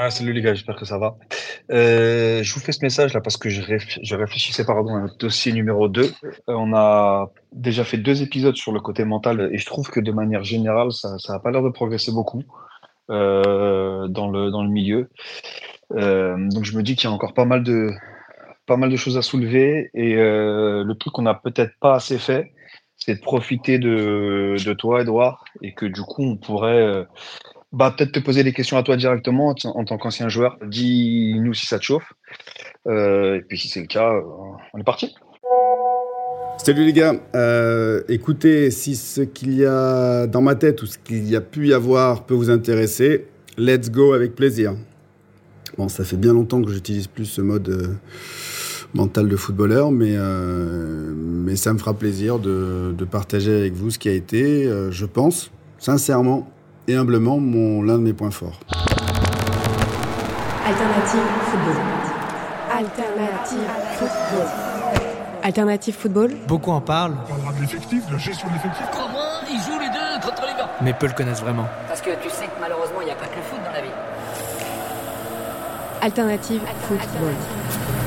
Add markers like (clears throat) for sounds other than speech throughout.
Ah, salut les gars, j'espère que ça va. Euh, je vous fais ce message là parce que je, réf- je réfléchissais pardon, à notre dossier numéro 2. on a déjà fait deux épisodes sur le côté mental et je trouve que de manière générale, ça n'a pas l'air de progresser beaucoup euh, dans, le, dans le milieu. Euh, donc je me dis qu'il y a encore pas mal de, pas mal de choses à soulever et euh, le truc qu'on n'a peut-être pas assez fait, c'est de profiter de, de toi, Edouard, et que du coup on pourrait euh, bah, peut-être te poser des questions à toi directement en, tant qu'ancien joueur. Dis-nous si ça te chauffe. Euh, et puis si c'est le cas, euh, on est parti. Salut les gars, Euh, écoutez, si ce qu'il y a dans ma tête ou ce qu'il y a pu y avoir peut vous intéresser, let's go avec plaisir. Bon, ça fait bien longtemps que j'utilise plus ce mode mental de footballeur, mais, mais ça me fera plaisir de, partager avec vous ce qui a été, je pense, sincèrement et humblement, mon, l'un de mes points forts. Alternative football. Alternative football. Alternative football. Beaucoup en parlent, On parlera de l'effectif, de la gestion de l'effectif. Comment ils jouent les deux contre les gars mais peu le connaissent vraiment. Parce que tu sais que malheureusement, il n'y a pas que le foot dans la vie. Alternative football. Alternative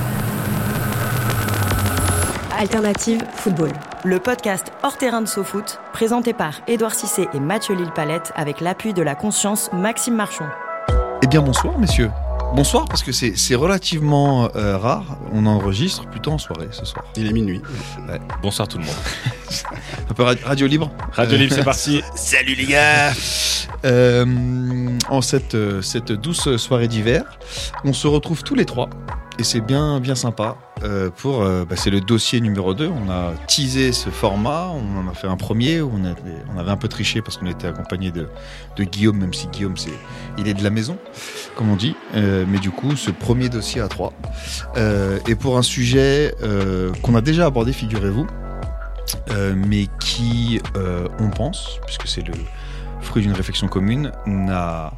football. Le podcast Hors terrain de SoFoot, présenté par Édouard Cissé et Mathieu Lille-Palette avec l'appui de la conscience Maxime Marchon. Eh bien bonsoir messieurs. Bonsoir parce que c'est c'est relativement euh, rare. On enregistre plutôt en soirée ce soir. Il est minuit. Bonsoir tout le monde. (laughs) Un peu ra- radio libre. Radio Libre, c'est parti. (laughs) Salut les gars Euh, En cette, euh, cette douce soirée d'hiver, on se retrouve tous les trois. Et c'est bien, bien sympa. Euh, euh, bah, c'est le dossier numéro 2. On a teasé ce format. On en a fait un premier on, avait- un peu triché parce qu'on était accompagné de, Guillaume, même si Guillaume, il est de la maison, comme on dit. Euh, mais du coup, ce premier dossier à trois. Euh, et pour un sujet qu'on a déjà abordé, figurez-vous, mais qui, on pense, puisque c'est le fruit d'une réflexion commune, n'a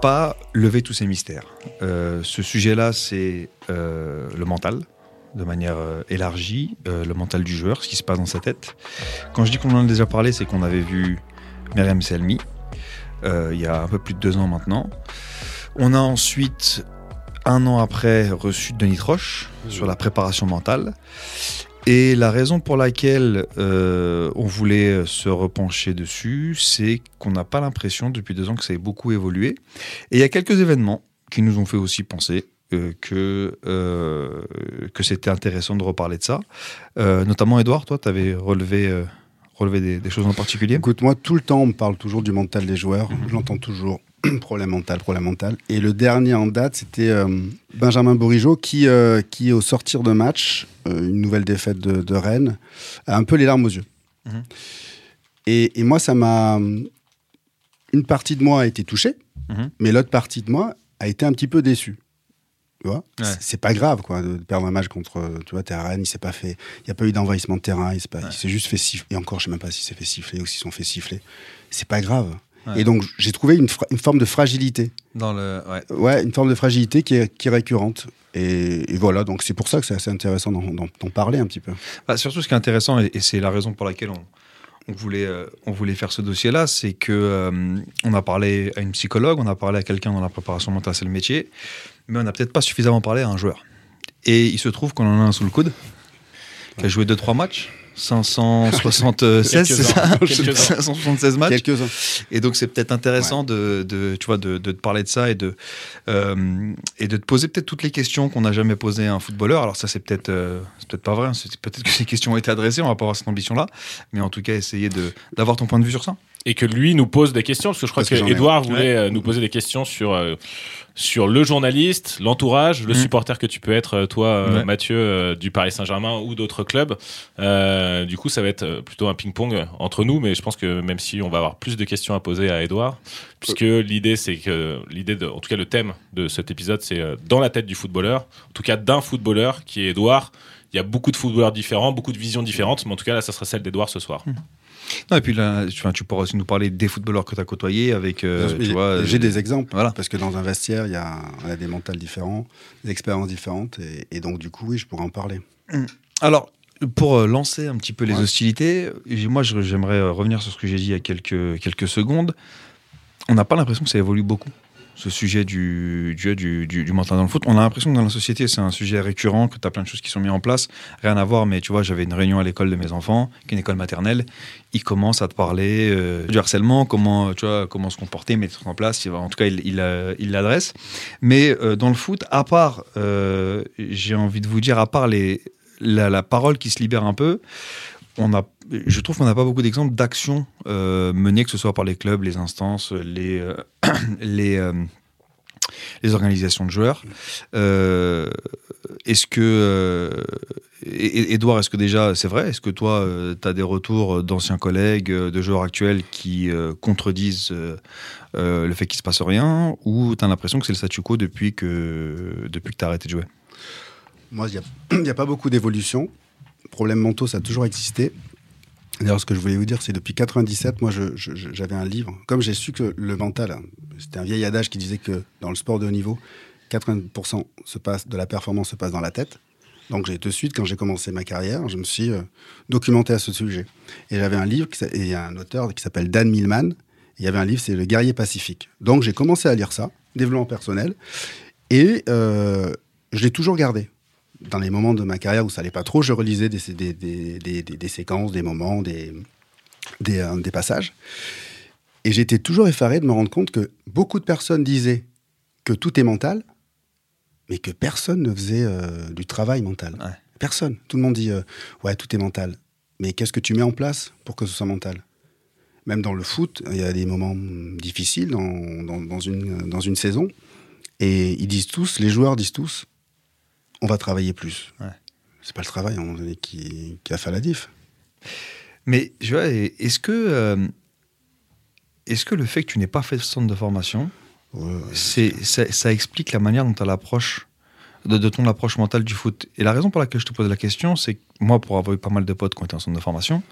pas levé tous ces mystères. Ce sujet-là, c'est le mental, de manière euh, élargie, euh, le mental du joueur, ce qui se passe dans sa tête. Quand je dis qu'on en a déjà parlé, c'est qu'on avait vu Myriam Selmi, euh, il y a un peu plus de deux ans maintenant. On a ensuite, un an après, reçu Denis Troche sur la préparation mentale. Et la raison pour laquelle on voulait se repencher dessus, c'est qu'on n'a pas l'impression depuis deux ans que ça ait beaucoup évolué. Et il y a quelques événements qui nous ont fait aussi penser euh, que, euh, que c'était intéressant de reparler de ça. Euh, notamment, Edouard, toi, tu avais relevé, euh, relevé des, des choses en particulier? Écoute, moi, tout le temps, on me parle toujours du mental des joueurs. Je l'entends toujours. (clears throat) problème mental, problème mental. Et le dernier en date, c'était Benjamin Bourigeau qui, qui, au sortir de match, une nouvelle défaite de, de Rennes, a un peu les larmes aux yeux. Mhm. et, et moi, ça m'a. Une partie de moi a été touchée, Mhm. mais l'autre partie de moi a été un petit peu déçue. Tu vois Ouais. C'est- pas grave, quoi, de perdre un match contre. Tu vois, t'es à Rennes, il s'est pas fait. Il n'y a pas eu d'envahissement de terrain, il s'est pas- s'est juste fait siffler. Et encore, je sais même pas s'il s'est fait siffler ou s'ils sont fait siffler. C'est pas grave. Ouais. Et donc, j'ai trouvé une, fra- une forme de fragilité. Dans le, ouais. Ouais, une forme de fragilité qui est, qui est récurrente. Et, et voilà, donc c'est pour ça que c'est assez intéressant d'en parler un petit peu. Bah, surtout, ce qui est intéressant, et, et c'est la raison pour laquelle on, on voulait, euh, on voulait faire ce dossier-là, c'est que euh, on a parlé à une psychologue, on a parlé à quelqu'un dans la préparation mentale, c'est le métier, mais on n'a peut-être pas suffisamment parlé à un joueur. Et il se trouve qu'on en a un sous le coude, qui a joué 2-3 matchs. (laughs) 576, c'est ça Quelques-uns. 576 matchs. Quelques-uns. Et donc c'est peut-être intéressant de, de, tu vois, de, de te parler de ça et de, euh, et de te poser peut-être toutes les questions qu'on n'a jamais posées à un footballeur. Alors ça c'est peut-être euh, peut-être pas vrai, hein. Peut-être que ces questions ont été adressées, on va pas avoir cette ambition-là, mais en tout cas essayer d'avoir ton point de vue sur ça. Et que lui nous pose des questions, parce que je crois Parce que. Edouard voulait euh, nous poser des questions sur euh, sur le journaliste, l'entourage, le Mm. supporter que tu peux être, euh, toi, Ouais. Mathieu, euh, du Paris Saint-Germain ou d'autres clubs. Euh, du coup, ça va être plutôt un ping-pong entre nous, mais je pense que même si on va avoir plus de questions à poser à Edouard, puisque l'idée, c'est que l'idée, en tout cas, le thème de cet épisode, c'est dans la tête du footballeur, en tout cas d'un footballeur qui est Edouard. Il y a beaucoup de footballeurs différents, beaucoup de visions différentes, mais en tout cas, là, ça sera celle d'Edouard ce soir. Non, et puis là, tu, tu pourras aussi nous parler des footballeurs que tu as côtoyés avec. euh, J'ai- tu vois, J'ai des exemples, voilà. parce que dans un vestiaire, il y a, on a des mentales différents, des expériences différentes, et, et donc du coup, oui, je pourrais en parler. Alors, pour euh, lancer un petit peu les Ouais. hostilités, moi j'aimerais euh, revenir sur ce que j'ai dit il y a quelques, quelques secondes. On n'a pas l'impression que ça évolue beaucoup, ce sujet du, du, du, du- mental dans le foot. On a l'impression que dans la société, c'est un sujet récurrent, que tu as plein de choses qui sont mises en place. Rien à voir, mais tu vois, j'avais une réunion à l'école de mes enfants, qui est une école maternelle. Ils commencent à te parler euh, du harcèlement, comment, tu vois, comment se comporter, mettre en place. En tout cas, il il, euh, il l'adresse. Mais euh, dans le foot, à part, j'ai envie de vous dire, à part les, la, la parole qui se libère un peu, on a, je trouve qu'on n'a pas beaucoup d'exemples d'actions euh, menées, que ce soit par les clubs, les instances, les, euh, (clears throat) euh, les organisations de joueurs. Est-ce que, Edouard, est-ce que déjà, c'est vrai, est-ce que toi, tu as des retours d'anciens collègues, de joueurs actuels qui contredisent le fait qu'il se passe rien, ou tu as l'impression que c'est le statu quo depuis que, depuis que tu as arrêté de jouer? Moi, il n'y (clears throat) a pas beaucoup d'évolution. Problèmes mentaux, ça a toujours existé. D'ailleurs, ce que je voulais vous dire, c'est depuis 97, moi, j'avais un livre. Comme j'ai su que le mental, c'était un vieil adage qui disait que dans le sport de haut niveau, 80% se passe, de la performance se passe dans la tête. Donc, j'ai de suite, quand j'ai commencé ma carrière, je me suis euh, documenté à ce sujet. Et j'avais un livre, et il y a un auteur qui s'appelle Dan Millman. Il y avait un livre, c'est Le guerrier pacifique. Donc, j'ai commencé à lire ça, développement personnel. Et euh, je l'ai toujours gardé dans les moments de ma carrière où ça allait pas trop, je relisais des, des, des, des- des- des séquences, des moments, des, euh, des passages. Et j'étais toujours effaré de me rendre compte que beaucoup de personnes disaient que tout est mental, mais que personne ne faisait euh, du travail mental. Ouais. Personne. Tout le monde dit euh, ouais, tout est mental. Mais qu'est-ce que tu mets en place pour que ce soit mental? Même dans le foot, il y a des moments difficiles dans, dans, dans une, dans une saison. Et ils disent tous, les joueurs disent tous, on va travailler plus. Ouais. C'est pas le travail à un moment donné qui, qui a fait la diff. Mais je vois, est-ce que, euh, est-ce que le fait que tu n'aies pas fait de centre de formation, Ouais, ouais. c'est, ça, ça explique la manière dont tu as l'approche, de, de ton approche mentale du foot? Et la raison pour laquelle je te pose la question, c'est que moi, pour avoir eu pas mal de potes qui ont été en centre de formation,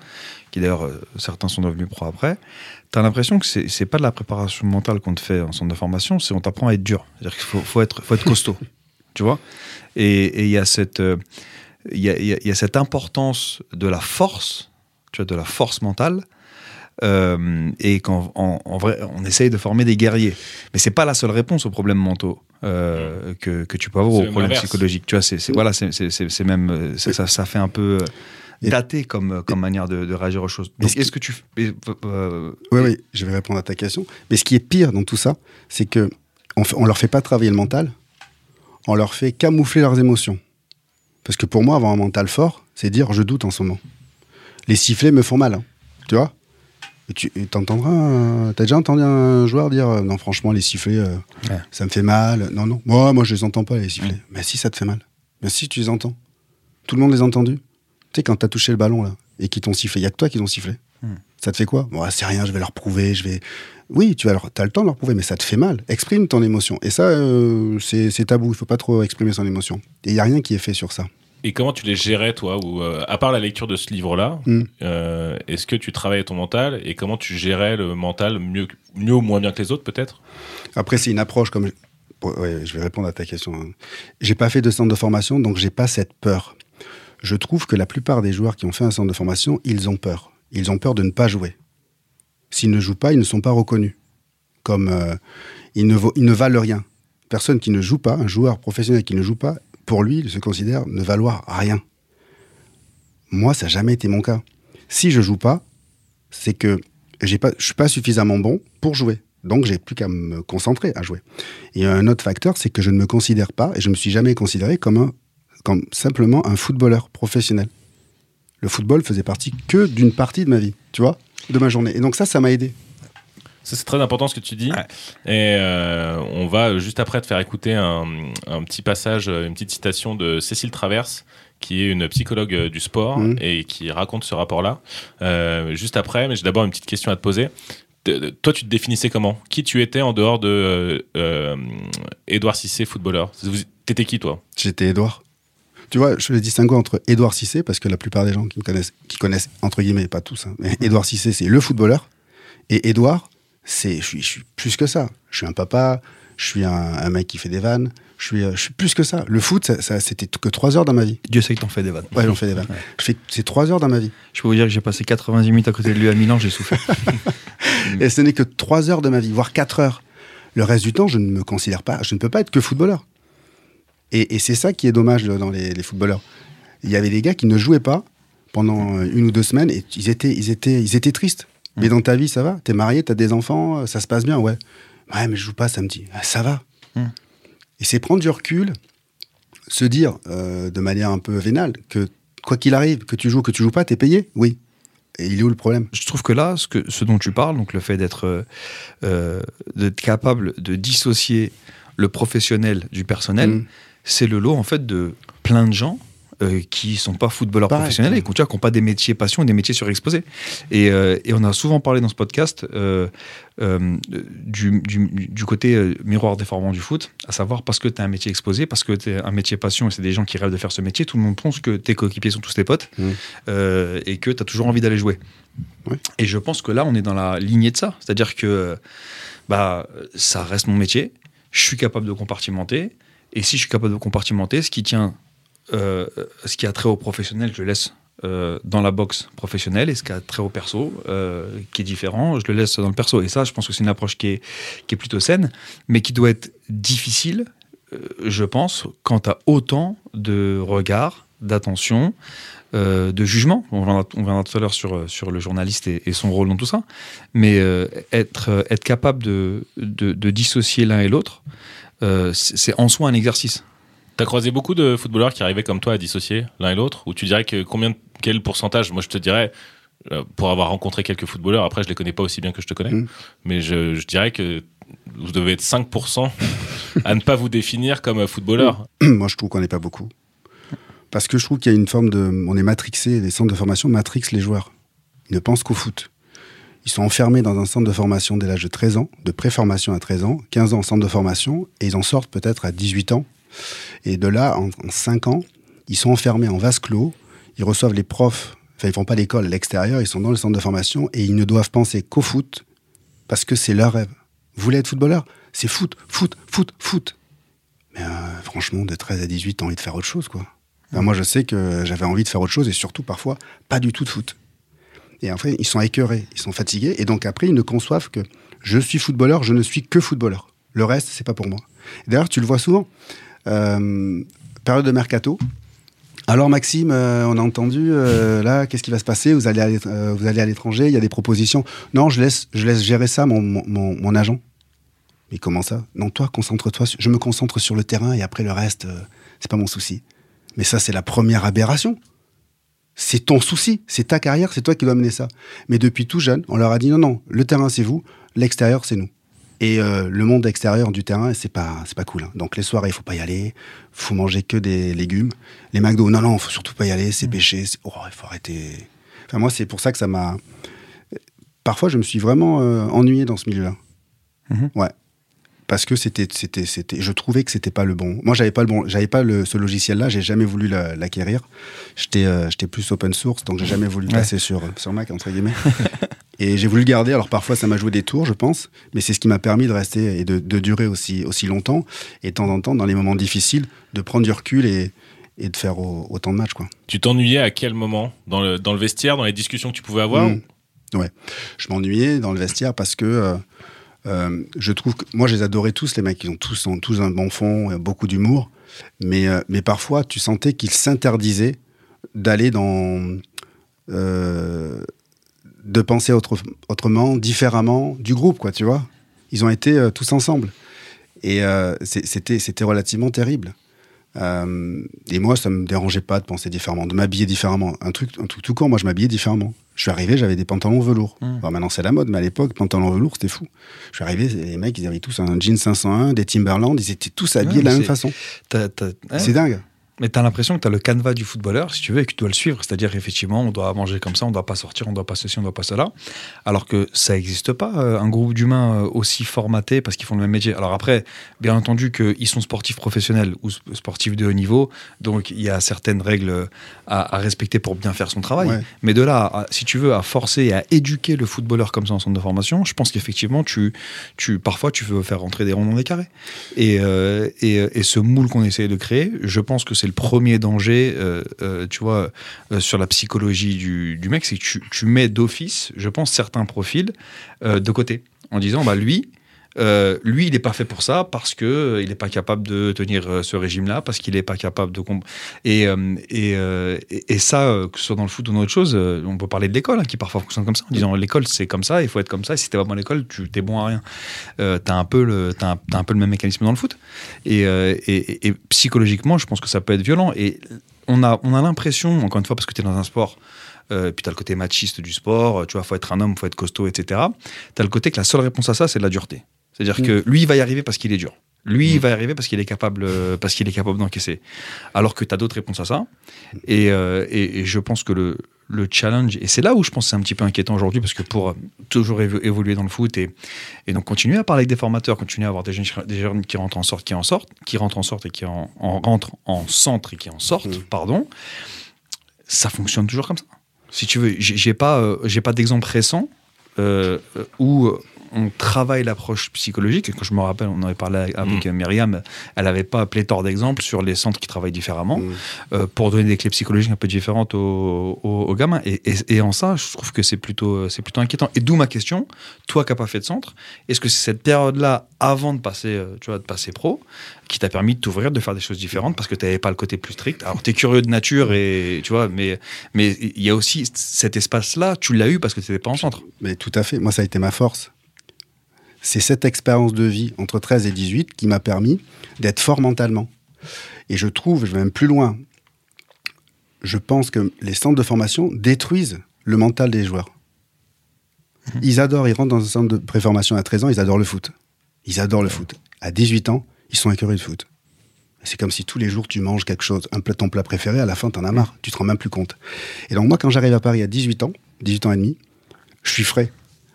qui d'ailleurs, euh, certains sont devenus pro après, tu as l'impression que c'est, c'est pas de la préparation mentale qu'on te fait en centre de formation, c'est on t'apprend à être dur. C'est-à-dire qu'il faut, faut, être, faut être costaud, (laughs) tu vois? Et il y a cette... euh, il y, a, il y a- il y a cette importance de la force, tu vois, de la force mentale, euh, et qu'en en, en vrai, on essaye de former des guerriers. Mais c'est pas la seule réponse aux problèmes mentaux euh, que, que tu peux avoir, aux problèmes psychologiques. Tu vois, c'est voilà, c'est- même ça, ça, ça fait un peu daté comme, comme manière de, de réagir aux choses. Donc, est-ce que tu euh, Oui, oui, je vais répondre à ta question. Mais ce qui est pire dans tout ça, c'est que on, on leur fait pas travailler le mental, on leur fait camoufler leurs émotions. Parce que pour moi, avoir un mental fort, c'est dire je doute en ce moment. Les sifflets me font mal, hein, tu vois? Et tu t'entendras, euh, t'as déjà entendu un joueur dire euh, non franchement les sifflets, euh, Ouais. ça me fait mal. Non non, moi moi je les entends pas les sifflets. Mais si ça te fait mal, mais si tu les entends, tout le monde les a entendus. Tu sais quand t'as touché le ballon là et qu'ils t'ont sifflé, il y a que toi qui t'ont sifflé. Ça te fait quoi? Bon, c'est rien, je vais leur prouver, je vais. Oui, tu as le temps de leur prouver, mais ça te fait mal. Exprime ton émotion. Et ça, euh, c'est tabou. Il faut pas trop exprimer son émotion. Et il y a rien qui est fait sur ça. Et comment tu les gérais, toi ou euh, À part la lecture de ce livre-là, Mm. euh, est-ce que tu travaillais ton mental et comment tu gérais le mental mieux, mieux ou moins bien que les autres, peut-être? Après, c'est une approche comme. ouais, je vais répondre à ta question. J'ai pas fait de centre de formation, donc j'ai pas cette peur. Je trouve que la plupart des joueurs qui ont fait un centre de formation, ils ont peur. Ils ont peur de ne pas jouer. S'ils ne jouent pas, ils ne sont pas reconnus. Comme euh, ils, ne ne valent rien. Personne qui ne joue pas, un joueur professionnel qui ne joue pas, pour lui, il se considère ne valoir rien. Moi, ça n'a jamais été mon cas. Si je joue pas, c'est que je suis pas suffisamment bon pour jouer. Donc, j'ai plus qu'à me concentrer à jouer. Et un autre facteur, c'est que je ne me considère pas, et je me suis jamais considéré comme, un, comme simplement un footballeur professionnel. Le football faisait partie que d'une partie de ma vie, tu vois, de ma journée. Et donc ça, ça m'a aidé. Ça, c'est très important ce que tu dis. Et euh, on va juste après te faire écouter un, un petit passage, une petite citation de Cécile Traverse, qui est une psychologue euh, du sport Mhm. et qui raconte ce rapport-là. Euh, juste après, mais j'ai d'abord une petite question à te poser. T- Toi, tu te définissais comment? Qui tu étais en dehors de euh, euh, Édouard Cissé, footballeur? T'étais qui, toi? J'étais Édouard. Tu vois, je fais le distinguo entre Édouard Cissé, parce que la plupart des gens qui me connaissent, qui connaissent entre guillemets, pas tous, hein, mais Édouard Cissé, c'est le footballeur. Et Édouard, c'est, je suis, je suis plus que ça. Je suis un papa, je suis un, un mec qui fait des vannes, je suis, euh, je suis plus que ça. Le foot, ça, ça- c'était que trois heures dans ma vie. Dieu sait que t'en fais des vannes. Ouais, j'en fais des vannes. Je fais, c'est trois heures dans ma vie. Je peux vous dire que j'ai passé 90 minutes à côté de lui à Milan, j'ai souffert. (laughs) Et ce n'est que trois heures de ma vie, voire quatre heures. Le reste du temps, je ne me considère pas, je ne peux pas être que footballeur. Et, et c'est ça qui est dommage dans les, les footballeurs. Il y avait des gars qui ne jouaient pas pendant une ou deux semaines et ils étaient, ils étaient, ils étaient tristes. Mais dans ta vie, ça va? T'es marié, t'as des enfants, ça se passe bien, ouais. Ouais, mais je joue pas samedi. Ah, ça va. Mm. Et c'est prendre du recul, se dire euh, de manière un peu vénale que quoi qu'il arrive, que tu joues, que tu joues pas, t'es payé, oui. Et il est où le problème? Je trouve que là, ce, que, ce dont tu parles, donc le fait d'être euh, euh, capable de dissocier le professionnel du personnel, Mm. C'est le lot en fait de plein de gens euh, qui sont pas footballeurs Pareil, professionnels et qui n'ont pas des métiers passion, des métiers surexposés. Et, euh, et on a souvent parlé dans ce podcast euh, euh, du, du, du côté miroir déformant du foot, à savoir parce que tu as un métier exposé, parce que tu as un métier passion et c'est des gens qui rêvent de faire ce métier, tout le monde pense que tes coéquipiers sont tous tes potes Mm. euh, et que tu as toujours envie d'aller jouer. Et je pense que là, on est dans la lignée de ça. C'est-à-dire que bah, ça reste mon métier, je suis capable de compartimenter, et si je suis capable de compartimenter, ce qui tient, euh, ce qui a trait au professionnel, je le laisse euh, dans la boxe professionnelle, et ce qui a trait au perso, euh, qui est différent, je le laisse dans le perso. Et ça, je pense que c'est une approche qui est, qui est plutôt saine, mais qui doit être difficile, euh, je pense, quand tu as autant de regards, d'attention, de jugement. On viendra, tout à l'heure sur, sur le journaliste et, son rôle dans tout ça. Mais être, être capable de, de dissocier l'un et l'autre, euh, c'est en soi un exercice. T'as croisé beaucoup de footballeurs qui arrivaient comme toi à dissocier l'un et l'autre? Ou tu dirais que combien, quel pourcentage? Moi, je te dirais, euh, pour avoir rencontré quelques footballeurs, après, je les connais pas aussi bien que je te connais, Mm. mais je, je dirais que vous devez être 5% (laughs) à ne pas vous définir comme footballeur. (clears throat) Moi, je trouve qu'on n'est pas beaucoup. Parce que je trouve qu'il y a une forme de. On est matrixé, les centres de formation matrixent les joueurs. Ils ne pensent qu'au foot. Ils sont enfermés dans un centre de formation dès l'âge de 13 ans, de préformation à 13 ans, 15 ans en centre de formation, et ils en sortent peut-être à 18 ans. Et de là, en, en 5 ans, ils sont enfermés en vase clos, ils reçoivent les profs, enfin, ils font pas l'école à l'extérieur, ils sont dans le centre de formation, et ils ne doivent penser qu'au foot, parce que c'est leur rêve. Vous voulez être footballeur? C'est foot, foot, foot, foot. Mais euh, franchement, de 13 à 18, t'as envie de faire autre chose, quoi. Ben, moi, je sais que j'avais envie de faire autre chose et surtout, parfois, pas du tout de foot. Et après, ils sont écœurés, ils sont fatigués. Et donc, après, ils ne conçoivent que je suis footballeur, je ne suis que footballeur. Le reste, c'est pas pour moi. D'ailleurs, tu le vois souvent. Euh, période de mercato. Alors, Maxime, euh, on a entendu, euh, là, qu'est-ce qui va se passer? Vous allez, à euh, vous allez à l'étranger, il y a des propositions. Non, je laisse, je laisse gérer ça, mon, mon, mon- agent. Mais comment ça? Non, toi, concentre-toi. Je me concentre sur le terrain et après le reste, c'est pas mon souci. Mais ça, c'est la première aberration. C'est ton souci, c'est ta carrière, c'est toi qui dois mener ça. Mais depuis tout jeune, on leur a dit non, non, le terrain c'est vous, l'extérieur c'est nous. Et euh, le monde extérieur du terrain, c'est pas, c'est pas cool. hein. Donc les soirées, il faut pas y aller, faut manger que des légumes. Les McDo, non, non, faut surtout pas y aller, c'est péché. c'est- Oh, il faut arrêter. Enfin, moi, c'est pour ça que ça m'a. Parfois, je me suis vraiment euh, ennuyé dans ce milieu-là. Mhm. Ouais. Parce que c'était, c'était, c'était, je trouvais que c'était pas le bon. Moi, j'avais pas le bon, j'avais pas le, ce logiciel-là. J'ai jamais voulu la- l'acquérir. J'étais, euh, j'étais plus open source, donc j'ai jamais voulu Ouais. passer sur sur Mac entre guillemets. (laughs) et j'ai voulu le garder. Alors parfois, ça m'a joué des tours, je pense, mais c'est ce qui m'a permis de rester et de, de durer aussi aussi longtemps. Et de temps en temps, dans les moments difficiles, de prendre du recul et et de faire au- autant de matchs, quoi. Tu t'ennuyais à quel moment? Dans le, dans le vestiaire, dans les discussions que tu pouvais avoir Mm. Ouais. Je m'ennuyais dans le vestiaire parce que euh, euh, je trouve que moi je les adorais tous les mecs. Ils ont tous tous un bon fond et beaucoup d'humour. Mais euh, mais parfois tu sentais qu'ils s'interdisaient d'aller dans euh, de penser autre- autrement différemment du groupe quoi tu vois. Ils ont été euh, tous ensemble. Et euh, c'était relativement terrible Euh, et moi, ça me dérangeait pas de penser différemment, de m'habiller différemment. Un truc, un truc tout court, moi, je m'habillais différemment. Je suis arrivé, j'avais des pantalons velours. Mmh. Maintenant, c'est la mode, mais à l'époque, pantalons velours, c'était fou. Je suis arrivé, les mecs, ils avaient tous un jean 501, des Timberland, ils étaient tous habillés Ouais, de la même façon. Ouais. C'est dingue. Mais tu as l'impression que tu as le canevas du footballeur, si tu veux, et que tu dois le suivre. C'est-à-dire, effectivement, on doit manger comme ça, on doit pas sortir, on doit pas ceci, on doit pas cela. Alors que ça n'existe pas, euh, un groupe d'humains euh, aussi formatés parce qu'ils font le même métier. Alors après, bien entendu qu'ils sont sportifs professionnels ou sp- sportifs de haut niveau, donc il y a certaines règles à, à respecter pour bien faire son travail. Ouais. Mais de là, à- si tu veux, à forcer et à éduquer le footballeur comme ça en centre de formation, je pense qu'effectivement, tu, tu, parfois, tu veux faire rentrer des ronds dans des carrés. Et, euh, et, et ce moule qu'on essaye de créer, je pense que c'est le premier danger, euh, euh, tu vois, euh, sur la psychologie du, mec, c'est que tu, tu mets d'office, je pense, certains profils de côté, en disant, bah lui, euh, lui, il n'est pas fait pour ça parce que euh, il n'est pas capable de tenir euh, ce régime-là, parce qu'il n'est pas capable de et et, et, ça, que ce soit dans le foot ou dans autre chose, on peut parler de l'école hein, qui parfois fonctionne comme ça, en disant l'école c'est comme ça, il faut être comme ça. Et si t'es pas bon à l'école, tu t'es bon à rien. T'as un peu le t'as un, un peu le même mécanisme dans le foot. Et- et psychologiquement, je pense que ça peut être violent. Et on a on a l'impression, encore une fois, parce que tu es dans un sport. Euh, puis tu as le côté machiste du sport, tu vois, faut être un homme, faut être costaud, etc. Tu as le côté que la seule réponse à ça, c'est de la dureté. C'est-à-dire Mm. que lui, il va y arriver parce qu'il est dur. Lui, il va y arriver parce qu'il est capable, euh, parce qu'il est capable d'encaisser. Alors que tu as d'autres réponses à ça. Et, euh, et- et je pense que le, le challenge, et c'est là où je pense que c'est un petit peu inquiétant aujourd'hui, parce que pour toujours évo- évoluer dans le foot et, et donc continuer à parler avec des formateurs, continuer à avoir des jeunes, des jeunes qui rentrent en sorte, qui en sortent, qui rentrent en sorte et qui en, en rentrent en centre et qui en sortent, Mm. pardon, ça fonctionne toujours comme ça. Si tu veux, j'ai pas, euh, j'ai pas d'exemple récent euh, euh, où euh, on travaille l'approche psychologique. Et quand je me rappelle, on en avait parlé avec Mm. Myriam, elle avait pas pléthore d'exemples sur les centres qui travaillent différemment Mm. euh, pour donner des clés psychologiques un peu différentes aux, aux- aux gamins. Et, et- et en ça, je trouve que c'est plutôt, c'est plutôt inquiétant. Et d'où ma question, toi qui n'as pas fait de centre, est-ce que c'est cette période-là, avant de passer, euh, tu vois, de passer pro, qui t'a permis de t'ouvrir, de faire des choses différentes parce que tu n'avais pas le côté plus strict? Alors, tu es curieux de nature, et, tu vois, mais mais il y a aussi cet espace-là, tu l'as eu parce que tu n'étais pas en centre. Mais tout à fait. Moi, ça a été ma force. C'est cette expérience de vie entre 13 et 18 qui m'a permis d'être fort mentalement. Et je trouve, je vais même plus loin, je pense que les centres de formation détruisent le mental des joueurs. Ils adorent, ils rentrent dans un centre de préformation à 13 ans, ils adorent le foot. Ils adorent le foot. À 18 ans, ils sont écœurés de foot. C'est comme si tous les jours tu manges quelque chose, un plat, ton plat préféré, à la fin t'en as marre, tu te rends même plus compte. Et donc moi quand j'arrive à Paris à 18 ans, 18 ans et demi, je suis frais.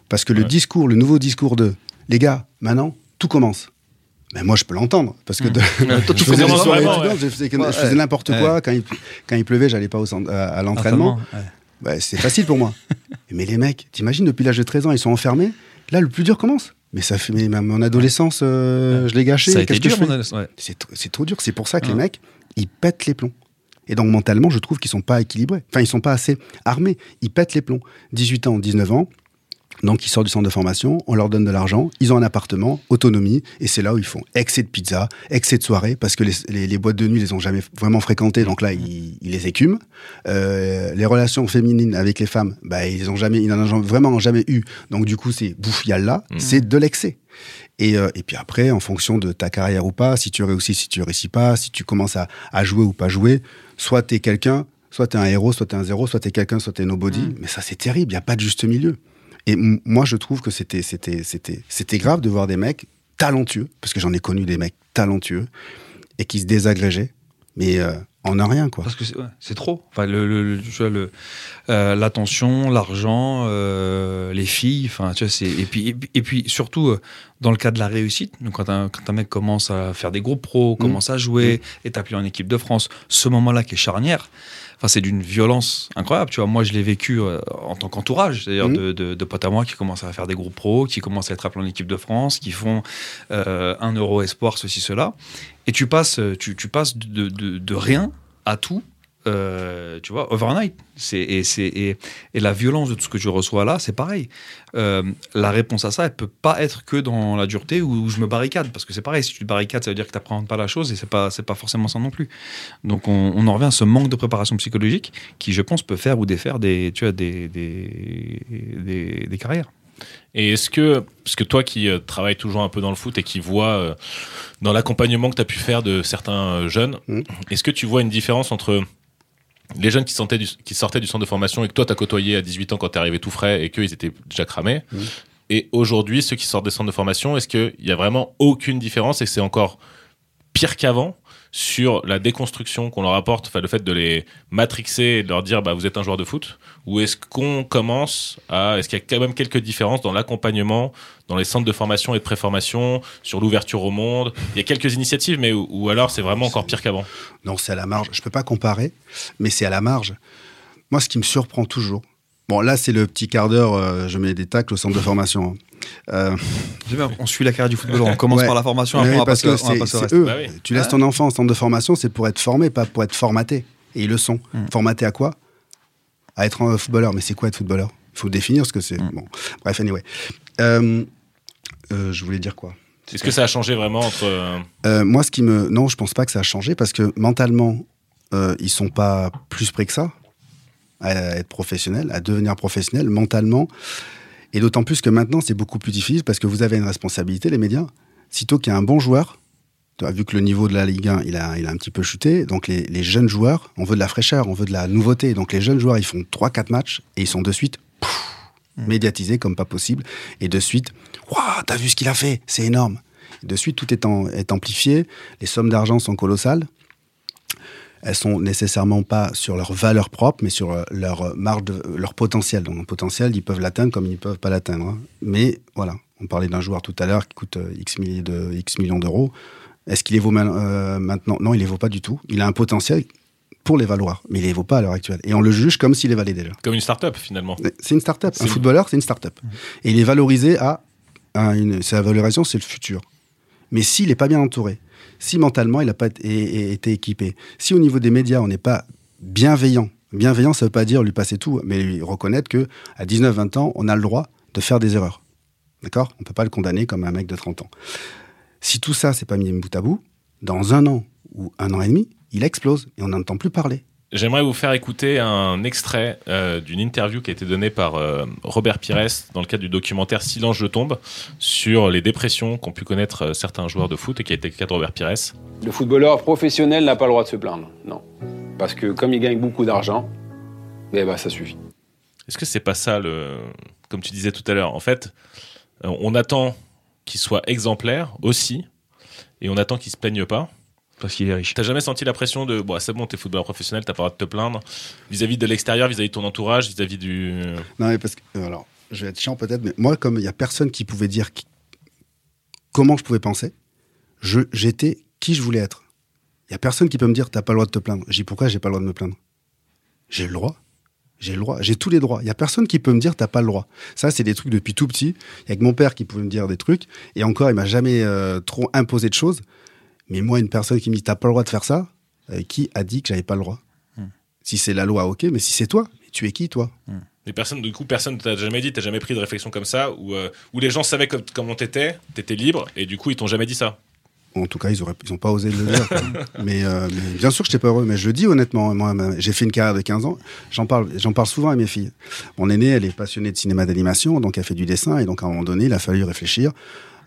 Parce que le discours, le nouveau discours de les gars, maintenant, tout commence. Mais moi, je peux l'entendre. Parce que de- (laughs) Toi, je faisais, vraiment, je Ouais, n'importe Ouais. quoi. Quand il, quand il pleuvait, j'allais pas au centre- à, à l'entraînement. C'est facile pour moi. (laughs) Mais les mecs, t'imagines, depuis l'âge de 13 ans, ils sont enfermés. Là, le plus dur commence. Mais ça fait mais ma- mon adolescence, euh, je l'ai gâché. C'est tr- c'est trop dur. C'est pour ça que les mecs, ils pètent les plombs. Et donc, mentalement, je trouve qu'ils sont pas équilibrés. Enfin, ils sont pas assez armés. Ils pètent les plombs. 18 ans, 19 ans. Donc, ils sortent du centre de formation, on leur donne de l'argent, ils ont un appartement, autonomie, et c'est là où ils font excès de pizza, excès de soirée, parce que les, les- les boîtes de nuit, ils les ont jamais vraiment fréquentées, donc là, ils, ils les écument. Euh, les relations féminines avec les femmes, bah, ils ont jamais, ils n'en ont vraiment jamais eu. Donc, du coup, c'est bouffe yalla, Mhm. c'est de l'excès. Et, euh, et puis après, en fonction de ta carrière ou pas, si tu réussis, si tu réussis pas, si tu commences à, à jouer ou pas jouer, soit tu es quelqu'un, soit tu es un héros, soit tu es un zéro, soit tu es quelqu'un, soit tu es nobody. Mm. Mais ça, c'est terrible, il n'y a pas de juste milieu. Et moi, je trouve que c'était, c'était, c'était, c'était grave de voir des mecs talentueux, parce que j'en ai connu des mecs talentueux, et qui se désagrégeaient, mais euh, en un rien, quoi. Parce que c'est ouais, trop. Enfin, le, le- le- euh, l'attention, l'argent, euh, les filles. Enfin, tu vois, c'est et puis et, puis- et puis surtout dans le cas de la réussite. Donc quand un, quand un mec commence à faire des groupes pros, commence à jouer, est appelé en équipe de France, ce moment-là qui est charnière. Enfin, c'est d'une violence incroyable. Tu vois, moi, je l'ai vécu euh, en tant qu'entourage, c'est-à-dire Mhm. de, de, de potes à moi qui commencent à faire des groupes pros, qui commencent à être appelés en équipe de France, qui font euh, un euro espoir, ceci, cela. Et tu passes, tu, tu passes de, de, de rien à tout, euh, tu vois, overnight. C'est, et, c'est, et, et la violence de tout ce que je reçois là, c'est pareil. Euh, la réponse à ça, elle peut pas être que dans la dureté où je me barricade, parce que c'est pareil, si tu te barricades, ça veut dire que tu n'apprends pas la chose, et c'est pas, c'est pas forcément ça non plus. Donc on, on en revient à ce manque de préparation psychologique qui, je pense, peut faire ou défaire des, tu vois, des, des, des, des carrières. Et est-ce que, parce que toi qui euh, travailles toujours un peu dans le foot et qui vois euh, dans l'accompagnement que tu as pu faire de certains euh, jeunes, Mm. est-ce que tu vois une différence entre les jeunes qui, sortaient du, qui sortaient du centre de formation et que toi tu as côtoyé à 18 ans quand tu arrivé tout frais et qu'ils étaient déjà cramés Mm. Et aujourd'hui, ceux qui sortent des centres de formation, est-ce qu'il y a vraiment aucune différence et que c'est encore pire qu'avant? Sur la déconstruction qu'on leur apporte, enfin le fait de les matrixer et de leur dire bah vous êtes un joueur de foot, ou est-ce qu'on commence à, est-ce qu'il y a quand même quelques différences dans l'accompagnement, dans les centres de formation et de préformation, sur l'ouverture au monde? Il y a quelques initiatives, mais ou, alors c'est vraiment encore pire qu'avant? Non, c'est à la marge. Je peux pas comparer, mais c'est à la marge. Moi, ce qui me surprend toujours. Bon, là, c'est le petit quart d'heure. euh, je mets des tacles au centre de formation. Euh, On suit la carrière du footballeur. On commence Ouais. par la formation, après oui, on va parce passer, que on au reste. eux. Bah oui. Tu laisses ton enfant en centre de formation, c'est pour être formé, pas pour être formaté. Et ils le sont. Mm. Formaté à quoi? À être un footballeur. Mais c'est quoi être footballeur? Il faut définir ce que c'est. Mm. Bon, bref, anyway. Euh, euh, je voulais dire quoi? Est-ce que ça a changé vraiment entre moi, ce qui me. Non, je pense pas que ça a changé parce que mentalement, euh, ils sont pas plus près que ça à être professionnels, à devenir professionnels mentalement. Et d'autant plus que maintenant, c'est beaucoup plus difficile parce que vous avez une responsabilité, les médias. Sitôt qu'il y a un bon joueur, vu que le niveau de la Ligue 1, il a, il a un petit peu chuté. Donc, les, les jeunes joueurs, on veut de la fraîcheur, on veut de la nouveauté. Donc, les jeunes joueurs, ils font 3-4 matchs et ils sont de suite pouf, médiatisés comme pas possible. Et de suite, waouh, t'as vu ce qu'il a fait, c'est énorme. De suite, tout est, en- est amplifié. Les sommes d'argent sont colossales. Elles sont nécessairement pas sur leur valeur propre, mais sur euh, leur marge, de, leur potentiel. Donc, le potentiel, ils peuvent l'atteindre comme ils ne peuvent pas l'atteindre. hein. Mais voilà, on parlait d'un joueur tout à l'heure qui coûte euh, X, milliers de, X millions d'euros. Est-ce qu'il les vaut ma- euh, maintenant? Non, il les vaut pas du tout. Il a un potentiel pour les valoir, mais il les vaut pas à l'heure actuelle. Et on le juge comme s'il les valait déjà. comme une start-up finalement C'est une start-up. Un footballeur, c'est une start-up. Et il est valorisé à, à une. Sa valorisation, c'est le futur. Mais s'il n'est pas bien entouré, si mentalement il n'a pas été, équipé, si au niveau des médias on n'est pas bienveillant, bienveillant ça ne veut pas dire lui passer tout, mais lui reconnaître que à 19-20 ans, on a le droit de faire des erreurs. D'accord? On ne peut pas le condamner comme un mec de 30 ans. Si tout ça, c'est pas mis bout à bout, dans un an ou un an et demi, il explose et on n'entend plus parler. J'aimerais vous faire écouter un extrait euh, d'une interview qui a été donnée par euh, Robert Pires dans le cadre du documentaire Silence je tombe sur les dépressions qu'ont pu connaître euh, certains joueurs de foot et qui a été le cas de Robert Pires. Le footballeur professionnel n'a pas le droit de se plaindre, non. Parce que comme il gagne beaucoup d'argent, eh ben, ça suffit. Est-ce que c'est pas ça le comme tu disais tout à l'heure en fait on attend qu'il soit exemplaire aussi et on attend qu'il se plaigne pas? Parce qu'il est riche. T'as jamais senti la pression de bon c'est bon t'es footballeur professionnel t'as pas le droit de te plaindre vis-à-vis de l'extérieur vis-à-vis de ton entourage vis-à-vis du Non, mais parce que. euh, Alors, je vais être chiant peut-être, mais moi, comme il n'y a personne qui pouvait dire qui- comment je pouvais penser, je, j'étais qui je voulais être. Il n'y a personne qui peut me dire t'as pas le droit de te plaindre. J'ai dit pourquoi j'ai pas le droit de me plaindre? J'ai le droit. J'ai le droit. J'ai tous les droits. Il n'y a personne qui peut me dire t'as pas le droit. Ça, c'est des trucs depuis tout petit. Il y a que mon père qui pouvait me dire des trucs. Et encore, il m'a jamais euh, trop imposé de choses. Mais moi, une personne qui me dit t'as pas le droit de faire ça, euh, qui a dit que j'avais pas le droit Si c'est la loi, ok. Mais si c'est toi, mais tu es qui toi les personnes du coup personne t'a jamais dit t'as jamais pris de réflexion comme ça où euh, où les gens savaient comme, comment t'étais t'étais libre et du coup ils t'ont jamais dit ça En tout cas, ils n'ont ils pas osé le dire. (laughs) mais, euh, mais bien sûr que je n'étais pas heureux, mais je le dis honnêtement. Moi, j'ai fait une carrière de 15 ans. J'en parle, j'en parle souvent à mes filles. Mon aînée, elle est passionnée de cinéma d'animation, donc elle fait du dessin. Et donc, à un moment donné, il a fallu réfléchir.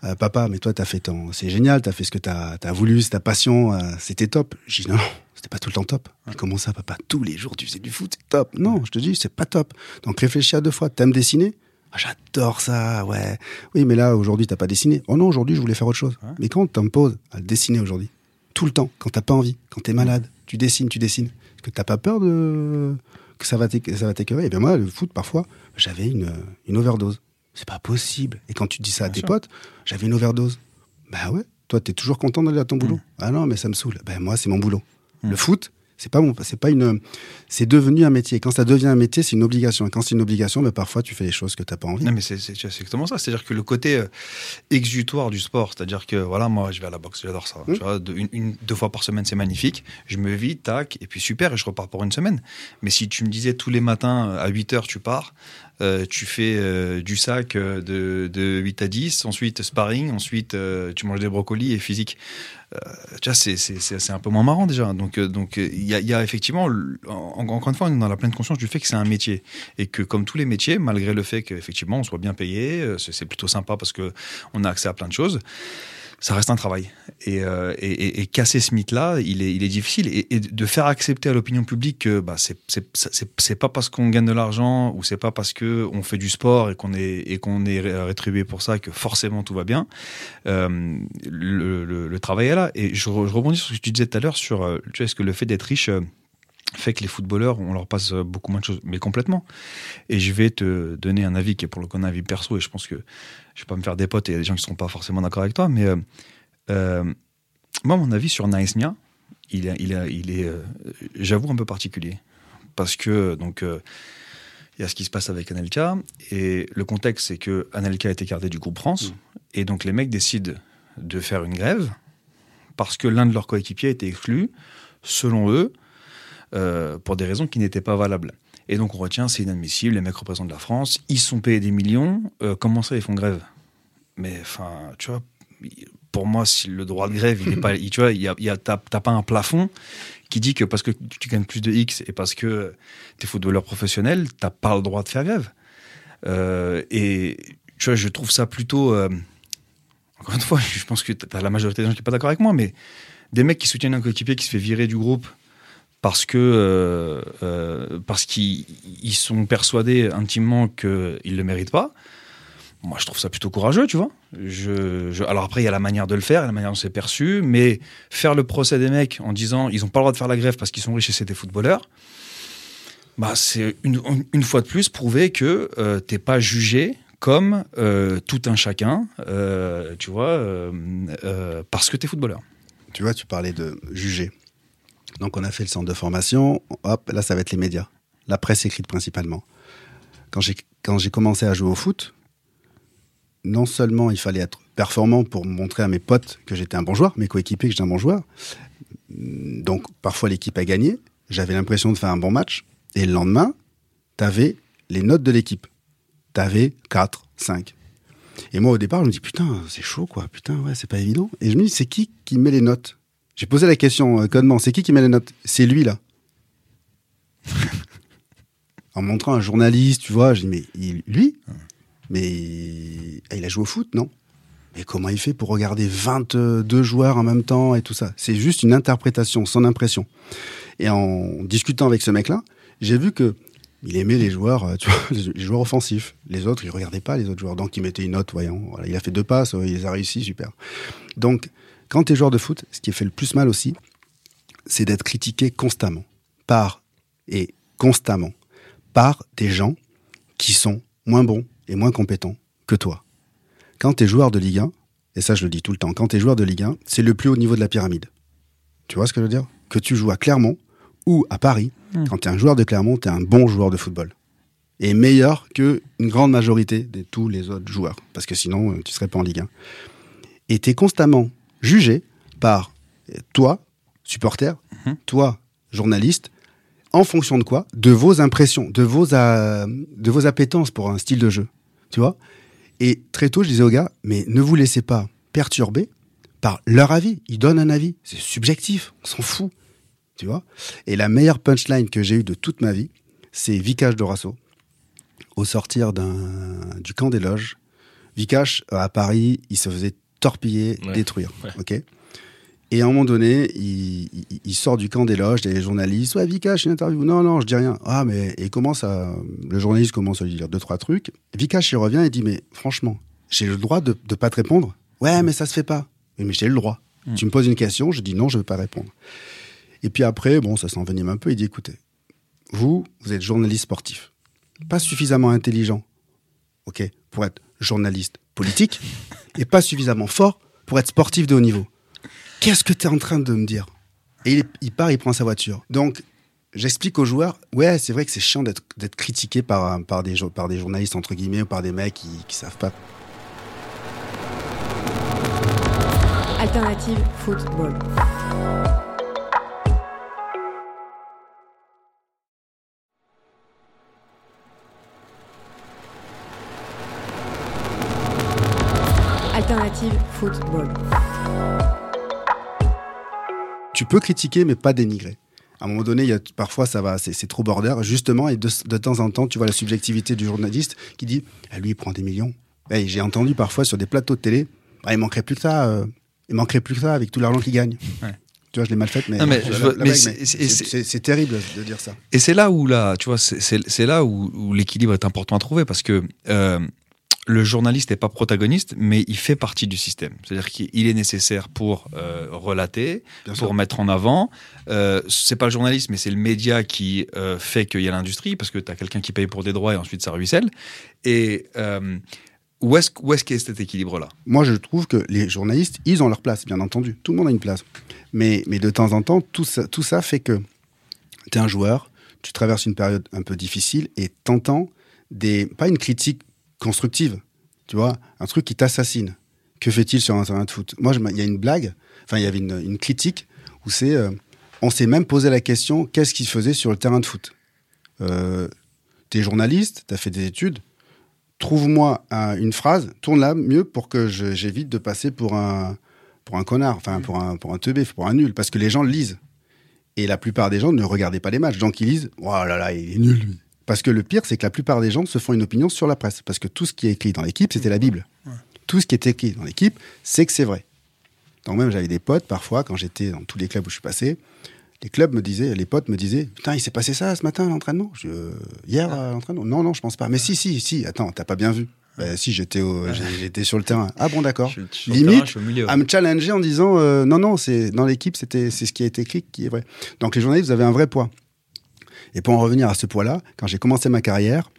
Euh, papa, mais toi, t'as fait ton, c'est génial, t'as fait ce que t'as, as voulu, c'est ta passion, euh, c'était top. J'ai dit non, (laughs) c'était pas tout le temps top. Mais comment ça, papa Tous les jours, tu faisais du foot, c'est top. Non, je te dis, c'est pas top. Donc réfléchis à deux fois. T'aimes dessiner? Ah, J'adore ça, ouais. Oui, mais là, aujourd'hui, t'as pas dessiné. Oh non, aujourd'hui, je voulais faire autre chose. Mais quand t'imposes à dessiner aujourd'hui, tout le temps, quand t'as pas envie, quand t'es malade, tu dessines, tu dessines. Est-ce que t'as pas peur de que ça va t'éc- ça va t'écœurer? Eh bien moi, le foot, parfois, j'avais une, une overdose. C'est pas possible. Et quand tu dis ça à tes potes, j'avais une overdose. Bah ouais, toi, t'es toujours content d'aller à ton boulot. Ah non, mais ça me saoule. Ben moi, c'est mon boulot. Le foot, c'est pas mon, c'est pas une, c'est devenu un métier. Quand ça devient un métier, c'est une obligation. Et quand c'est une obligation, ben parfois tu fais les choses que t'as pas envie. Non, mais c'est exactement ça. C'est-à-dire que le côté euh, exutoire du sport, c'est-à-dire que voilà, moi, je vais à la boxe, j'adore ça. Mmh. Tu vois, de- une, une- deux fois par semaine, c'est magnifique. Je me vis, tac, et puis super, et je repars pour une semaine. Mais si tu me disais tous les matins à 8 heures, tu pars, euh, tu fais euh, du sac euh, de, de 8 à 10, ensuite sparring, ensuite tu manges des brocolis et physique. Tu vois, c'est- un peu moins marrant déjà. Donc, donc il y, a, effectivement, en- encore une fois, on est dans la pleine conscience du fait que c'est un métier et que comme tous les métiers, malgré le fait qu'effectivement on soit bien payé, c'est c'est plutôt sympa parce que on a accès à plein de choses. Ça reste un travail. Et, euh, et, et- et casser ce mythe-là, il est, il est difficile. Et, de faire accepter à l'opinion publique que bah, c'est pas parce qu'on gagne de l'argent ou c'est pas parce qu'on fait du sport et qu'on est, qu'on est ré- rétribué pour ça que forcément tout va bien. Euh, le, le- le travail est là. Et je, je rebondis sur ce que tu disais tout à l'heure sur euh, tu vois, est-ce que le fait d'être riche euh, fait que les footballeurs, on leur passe euh, beaucoup moins de choses, mais complètement. Et je vais te donner un avis qui est pour le coup un avis perso, et je pense que je vais pas me faire des potes, et il y a des gens qui ne seront pas forcément d'accord avec toi, mais euh, euh, moi, mon avis sur Nice Nia, il est, il est, il est euh, j'avoue, un peu particulier. Parce que, donc, il y a ce qui se passe avec Anelka, et le contexte, c'est que Anelka est écarté du groupe France, et donc les mecs décident de faire une grève, parce que l'un de leurs coéquipiers a été exclu, selon eux, euh, pour des raisons qui n'étaient pas valables. Et donc on retient, c'est inadmissible, les mecs représentent la France, ils sont payés des millions, euh, comment ça ils font grève? Mais enfin, tu vois, pour moi, si le droit de grève, il est pas, il- (laughs) tu vois, il y a, il t'as pas un plafond qui dit que parce que tu gagnes plus de X et parce que tu es footballeur professionnel, t'as pas le droit de faire grève. Euh, et tu vois, je trouve ça plutôt. euh, encore une fois, je pense que t'as la majorité des gens qui sont pas d'accord avec moi, mais des mecs qui soutiennent un coéquipier qui se fait virer du groupe parce que euh, euh, parce qu'ils ils sont persuadés intimement qu'ils le méritent pas. Moi, je trouve ça plutôt courageux, tu vois. Alors après, il y a la manière de le faire, la manière dont c'est perçu, mais faire le procès des mecs en disant ils ont pas le droit de faire la grève parce qu'ils sont riches et c'est des footballeurs, bah c'est une, fois de plus prouver que euh, t'es pas jugé comme euh, tout un chacun, tu vois, parce que t'es footballeur. Tu vois, tu parlais de juger. Donc, on a fait le centre de formation. Hop, là, ça va être les médias. La presse écrite principalement. Quand j'ai, commencé à jouer au foot, non seulement il fallait être performant pour montrer à mes potes que j'étais un bon joueur, mes coéquipiers que j'étais un bon joueur. Donc, parfois, l'équipe a gagné. J'avais l'impression de faire un bon match. Et le lendemain, tu avais les notes de l'équipe. Tu avais 4, 5. Et moi, au départ, je me dis, putain, c'est chaud, quoi. Putain, ouais, c'est pas évident. Et je me dis, c'est qui qui met les notes? J'ai posé la question euh, connement, c'est qui qui met les notes? C'est lui, là. (laughs) en montrant un journaliste, tu vois, je dis, mais il- lui? Mais ah, il a joué au foot, non? Mais comment il fait pour regarder 22 joueurs en même temps et tout ça? C'est juste une interprétation, son impression. Et en discutant avec ce mec-là, j'ai vu que il aimait les joueurs, euh, tu vois, (laughs) les joueurs offensifs. Les autres, il regardait pas les autres joueurs. Donc, il mettait une note, voyons. Voilà, il a fait deux passes, il les a réussi, super. Donc, quand tu es joueur de foot, ce qui fait le plus mal aussi, c'est d'être critiqué constamment. Par, et constamment, par des gens qui sont moins bons et moins compétents que toi. Quand tu es joueur de Ligue 1, et ça je le dis tout le temps, quand tu es joueur de Ligue 1, c'est le plus haut niveau de la pyramide. Tu vois ce que je veux dire? Que tu joues à Clermont ou à Paris, Mm. quand tu es un joueur de Clermont, tu es un bon joueur de football. Et meilleur que une grande majorité de tous les autres joueurs. Parce que sinon, euh, tu serais pas en Ligue 1. Et tu es constamment jugé par euh, toi, supporter, toi, journaliste, en fonction de quoi? De vos impressions, de vos, euh, de vos appétences pour un style de jeu. Tu vois? Et très tôt, je disais aux gars, mais ne vous laissez pas perturber par leur avis. Ils donnent un avis. C'est subjectif. On s'en fout. Tu vois? Et la meilleure punchline que j'ai eue de toute ma vie, c'est Vikash Dorasso. Au sortir d'un, du camp des loges, Vikash, euh, à Paris, il se faisait torpiller, Ouais. détruire. Ouais. Ok? Et à un moment donné, il, il- il sort du camp des loges, des journalistes. Ouais, Vikash, une interview. Non, non, je dis rien. Ah, mais et il commence à, le journaliste commence à lui dire deux, trois trucs. Vikash, il revient et dit, mais franchement, j'ai le droit de, de pas te répondre? Ouais, mais ça se fait pas. Mais j'ai le droit. Mm. Tu me poses une question, je dis non, je veux pas répondre. Et puis après, bon, ça s'envenime un peu. Il dit, écoutez, vous, vous êtes journaliste sportif. Pas suffisamment intelligent, ok, pour être journaliste politique, et pas suffisamment fort pour être sportif de haut niveau. Qu'est-ce que tu es en train de me dire? Et il, part, il prend sa voiture. Donc, j'explique aux joueurs, ouais, c'est vrai que c'est chiant d'être critiqué par, par, des, par des journalistes, entre guillemets, ou par des mecs qui, qui savent pas. Alternative football. Alternative football. Tu peux critiquer, mais pas dénigrer. À un moment donné, il y a, parfois, ça va, c'est c'est trop border, justement, et de, de temps en temps, tu vois la subjectivité du journaliste qui dit, ah, lui, il prend des millions. Et J'ai entendu parfois sur des plateaux de télé, bah, il manquerait plus que ça, euh, il manquerait plus que ça avec tout l'argent qu'il gagne. Ouais. Tu vois, je l'ai mal faite, mais, c'est- terrible de dire ça. Et c'est là où là, tu vois, c'est- c'est c'est là où, où l'équilibre est important à trouver parce que euh, le journaliste n'est pas protagoniste, mais il fait partie du système. C'est-à-dire qu'il est nécessaire pour euh, relater, Bien pour sûr. mettre en avant. Euh, c'est pas le journaliste, mais c'est le média qui euh, fait qu'il y a l'industrie parce que tu as quelqu'un qui paye pour des droits et ensuite ça ruisselle. Et euh, où est-ce qu'est cet équilibre-là? Moi, je trouve que les journalistes, ils ont leur place, bien entendu. Tout le monde a une place. Mais, mais de temps en temps, tout ça, tout ça fait que tu es un joueur, tu traverses une période un peu difficile et t'entends des, pas une critique constructive, tu vois, un truc qui t'assassine. Que fait-il sur de foot? Moi, il y a une blague, enfin, il y avait une, critique où c'est, euh, on s'est même posé la question, qu'est-ce qu'il faisait sur le terrain de foot? Euh, T'es journaliste, t'as fait des études, trouve-moi un- une phrase, tourne-la mieux pour que j'évite de passer pour un, pour un connard, enfin pour un, pour un teubé, pour un nul, parce que les gens le lisent. Et la plupart des gens ne regardaient pas les matchs, donc ils lisent, oh là là, il est nul lui. Parce que le pire, c'est que la plupart des gens se font une opinion sur la presse, parce que tout ce qui est écrit dans l'équipe, c'était la Bible. Tout ce qui est écrit dans l'équipe, c'est que c'est vrai. Donc même j'avais des potes, parfois, quand j'étais dans tous les clubs où je suis passé, les clubs me disaient, les potes me disaient, putain, il s'est passé ça ce matin à l'entraînement? Je- Hier à l'entraînement? Non, non, je pense pas. Mais si, si, si, attends, t'as pas bien vu. Ben, si, j'étais j'étais sur le terrain. Ah bon, d'accord. Terrain, Limite, à me challenger en disant, euh, non, non, c'est dans l'équipe, c'était c'est ce qui a été écrit qui est vrai. Donc les journalistes, vous avez un vrai poids. Et pour en revenir à ce poids-là, quand j'ai commencé ma carrière,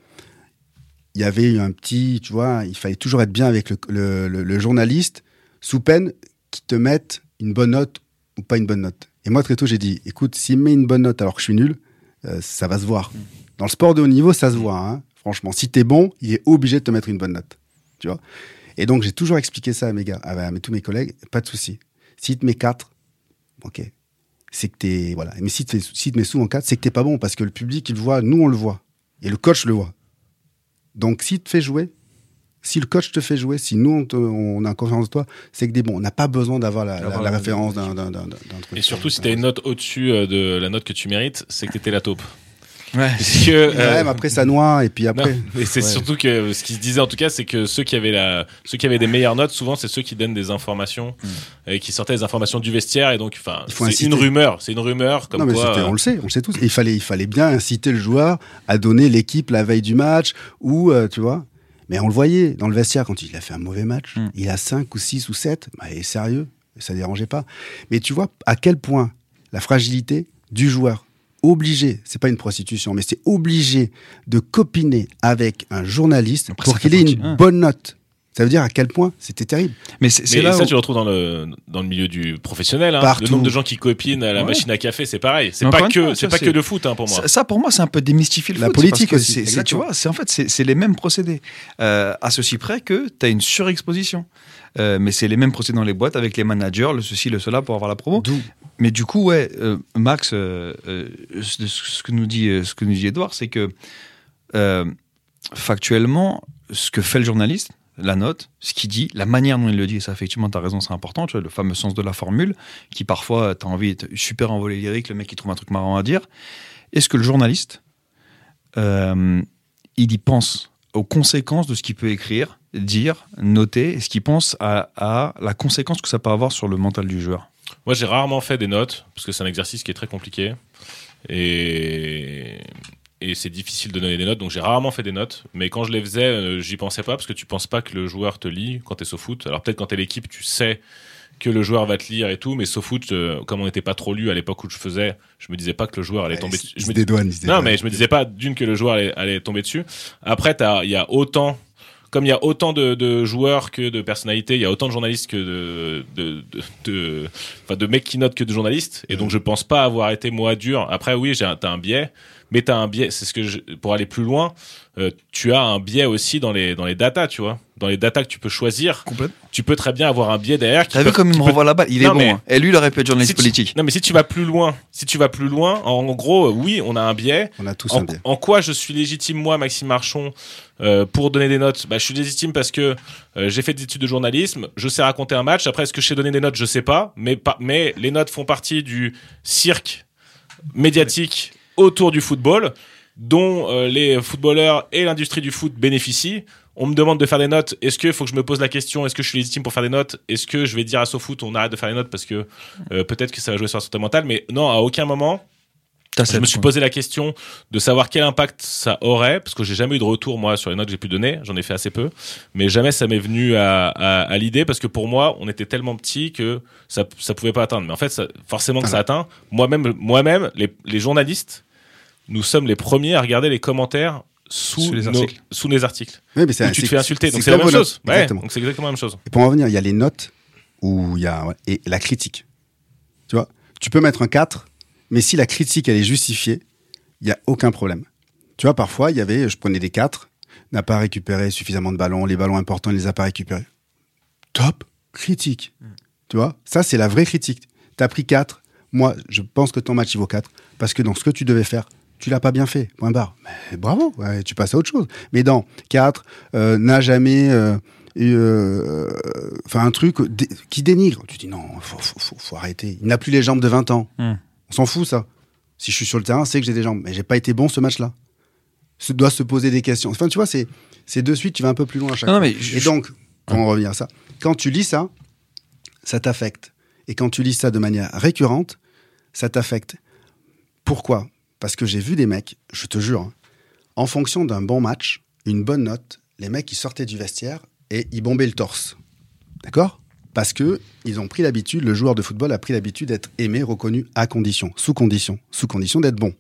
il y avait eu un petit, tu vois, il fallait toujours être bien avec le, journaliste, sous peine qu'il te mette une bonne note ou pas une bonne note. Et moi, très tôt, j'ai dit, écoute, s'il me met une bonne note alors que je suis nul, euh, ça va se voir. Dans le sport de haut niveau, ça se voit, hein. franchement. Si t'es bon, il est obligé de te mettre une bonne note, tu vois. Et donc, j'ai toujours expliqué ça à mes gars, à, tous mes collègues, pas de souci. S'il te met 4, ok, c'est que t'es, voilà. Mais si te, si te met souvent 4, c'est que t'es pas bon, parce que le public, il le voit, nous, on le voit. Et le coach le voit. Donc, s'il te fait jouer, si le coach te fait jouer, si nous, on, te- on a confiance en toi, c'est que des bons. On n'a pas besoin d'avoir la, la- la la- référence d'un, d'un, d'un, d'un truc. Et surtout, si t'as une note au-dessus euh, de la note que tu mérites, c'est que t'étais la taupe. Ouais. Parce que, Ouais, euh, mais après, ça noie, et puis après. Mais c'est Ouais. surtout que ce qui se disait en tout cas, c'est que ceux qui avaient la, ceux qui avaient des meilleures notes, souvent c'est ceux qui donnent des informations et qui sortaient des informations du vestiaire et donc, enfin, c'est une rumeur, c'est une rumeur comme non, mais quoi. euh, on le sait, on le sait tous. Et il fallait, il fallait bien inciter le joueur à donner l'équipe la veille du match, ou, euh, tu vois. Mais on le voyait dans le vestiaire quand il a fait un mauvais match. Mm. Il a 5 ou 6 ou 7, bah, il est sérieux, et ça dérangeait pas. Mais tu vois à quel point la fragilité du joueur, obligé, c'est pas une prostitution, mais c'est obligé de copiner avec un journaliste Après, pour qu'il ait une hein. bonne note. Ça veut dire à quel point c'était terrible. Mais c'est c'est Mais là ça, où- tu le retrouves dans le, dans le milieu du professionnel. Hein. Partout. Le nombre de gens qui copinent à la Ouais. machine à café, c'est pareil. C'est Mais pas que, fois, c'est pas c'est- que le foot hein, pour moi. Ça, ça, pour moi, c'est un peu démystifier le La foot. politique parce que aussi, c'est- c'est- Tu vois, c'est en fait, c'est c'est les mêmes procédés. Euh, à ceci près que tu as une surexposition. Euh, mais c'est les mêmes procédés dans les boîtes avec les managers, le ceci, le cela pour avoir la promo. Mais du coup, ouais, euh, Max, euh, ce que nous dit, ce que nous dit Edouard, c'est que factuellement, ce que fait le journaliste, la note, ce qu'il dit, la manière dont il le dit, et ça effectivement, tu as raison, c'est important, tu vois, le fameux sens de la formule, qui parfois, tu as envie d'être super envolé lyrique, le mec qui trouve un truc marrant à dire. Est-ce que le journaliste, il y pense aux conséquences de ce qu'il peut écrire, dire, noter, est-ce qu'il pense à, à la conséquence que ça peut avoir sur le mental du joueur. Moi, j'ai rarement fait des notes parce que c'est un exercice qui est très compliqué. Et, et c'est difficile de donner des notes. Donc, j'ai rarement fait des notes. Mais quand je les faisais, euh, j'y pensais pas parce que tu penses pas que le joueur te lit quand t'es au foot. Alors, peut-être quand t'es l'équipe, tu sais que le joueur va te lire et tout. Mais au foot, euh, comme on n'était pas trop lu à l'époque où je faisais, je me disais pas que le joueur allait tomber dessus. Je me dédouane, non, dédouane. mais je me disais pas d'une que le joueur allait, allait tomber dessus. Après, il y a autant, comme il y a autant de, de joueurs que de personnalités, il y a autant de journalistes que de, de, de, de- enfin, de mecs qui notent que de journalistes. Et donc, je pense pas avoir été moi dur. Après, oui, j'ai un, t'as un biais. Mais t'as un biais. C'est ce que je- pour aller plus loin, euh, tu as un biais aussi dans les dans les datas, tu vois, dans les datas que tu peux choisir. Tu peux très bien avoir un biais derrière. T'as vu peut- comme il me peut- renvoie la balle Il est bon. hein. Et lui, il aurait pu être journaliste si tu- politique. Non, mais si tu vas plus loin, si tu vas plus loin, en, en gros, euh, oui, on a un biais. On a tous en, un biais. en quoi je suis légitime, moi, Maxime Marchon, euh, pour donner des notes? Bah, Je suis légitime parce que euh, j'ai fait des études de journalisme, je sais raconter un match. Après, est-ce que je sais donner des notes? Je sais pas. Mais, pas, mais les notes font partie du cirque médiatique autour du football, dont euh, les footballeurs et l'industrie du foot bénéficient. On me demande de faire des notes. Est-ce qu'il faut que je me pose la question Est-ce que je suis légitime pour faire des notes? Est-ce que je vais dire à SoFoot on arrête de faire les notes parce que euh, peut-être que ça va jouer sur la santé mentale? Mais non, à aucun moment. Je me suis posé la question de savoir quel impact ça aurait, parce que j'ai jamais eu de retour moi sur les notes que j'ai pu donner, j'en ai fait assez peu, mais jamais ça m'est venu à, à, à l'idée parce que pour moi on était tellement petit que ça ça pouvait pas atteindre. Mais en fait ça- forcément que ça atteint. Moi-même moi-même les, les journalistes, nous sommes les premiers à regarder les commentaires sous, Sous les nos- articles. sous les articles. Oui, mais c'est- Où tu te fais insulter. c'est Donc c'est la même chose. notes. Ouais, Exactement. donc c'est exactement la même chose. Et pour en revenir, il y a les notes où il y a et la critique. Tu vois, tu peux mettre un 4, mais si la critique elle est justifiée, il y a aucun problème. Tu vois, parfois il y avait, je prenais des 4, n'a pas récupéré suffisamment de ballons, les ballons importants, il les a pas récupérés. Top, critique. Tu vois, ça c'est la vraie critique. Tu as pris 4, moi je pense que ton match il vaut 4 parce que dans ce que tu devais faire, tu l'as pas bien fait. Point barre. Mais bravo, ouais, tu passes à autre chose. Mais dans 4, euh, n'a jamais euh, eu, euh, enfin un truc qui dénigre. Tu dis non, faut, faut, faut, faut arrêter. Il n'a plus les jambes de 20 ans. Hmm. On s'en fout ça. Si je suis sur le terrain, c'est que j'ai des jambes. Mais j'ai pas été bon ce match-là. Se doit se poser des questions. Enfin, tu vois, c'est c'est de suite, tu vas un peu plus loin à chaque Non, fois. mais je- Et donc, pour en revenir à ça, quand tu lis ça, ça t'affecte. Et quand tu lis ça de manière récurrente, ça t'affecte. Pourquoi? Parce que j'ai vu des mecs, je te jure, hein, en fonction d'un bon match, une bonne note, les mecs ils sortaient du vestiaire et ils bombaient le torse. D'accord? Parce que ils ont pris l'habitude, le joueur de football a pris l'habitude d'être aimé, reconnu à condition, sous condition, sous condition d'être bon.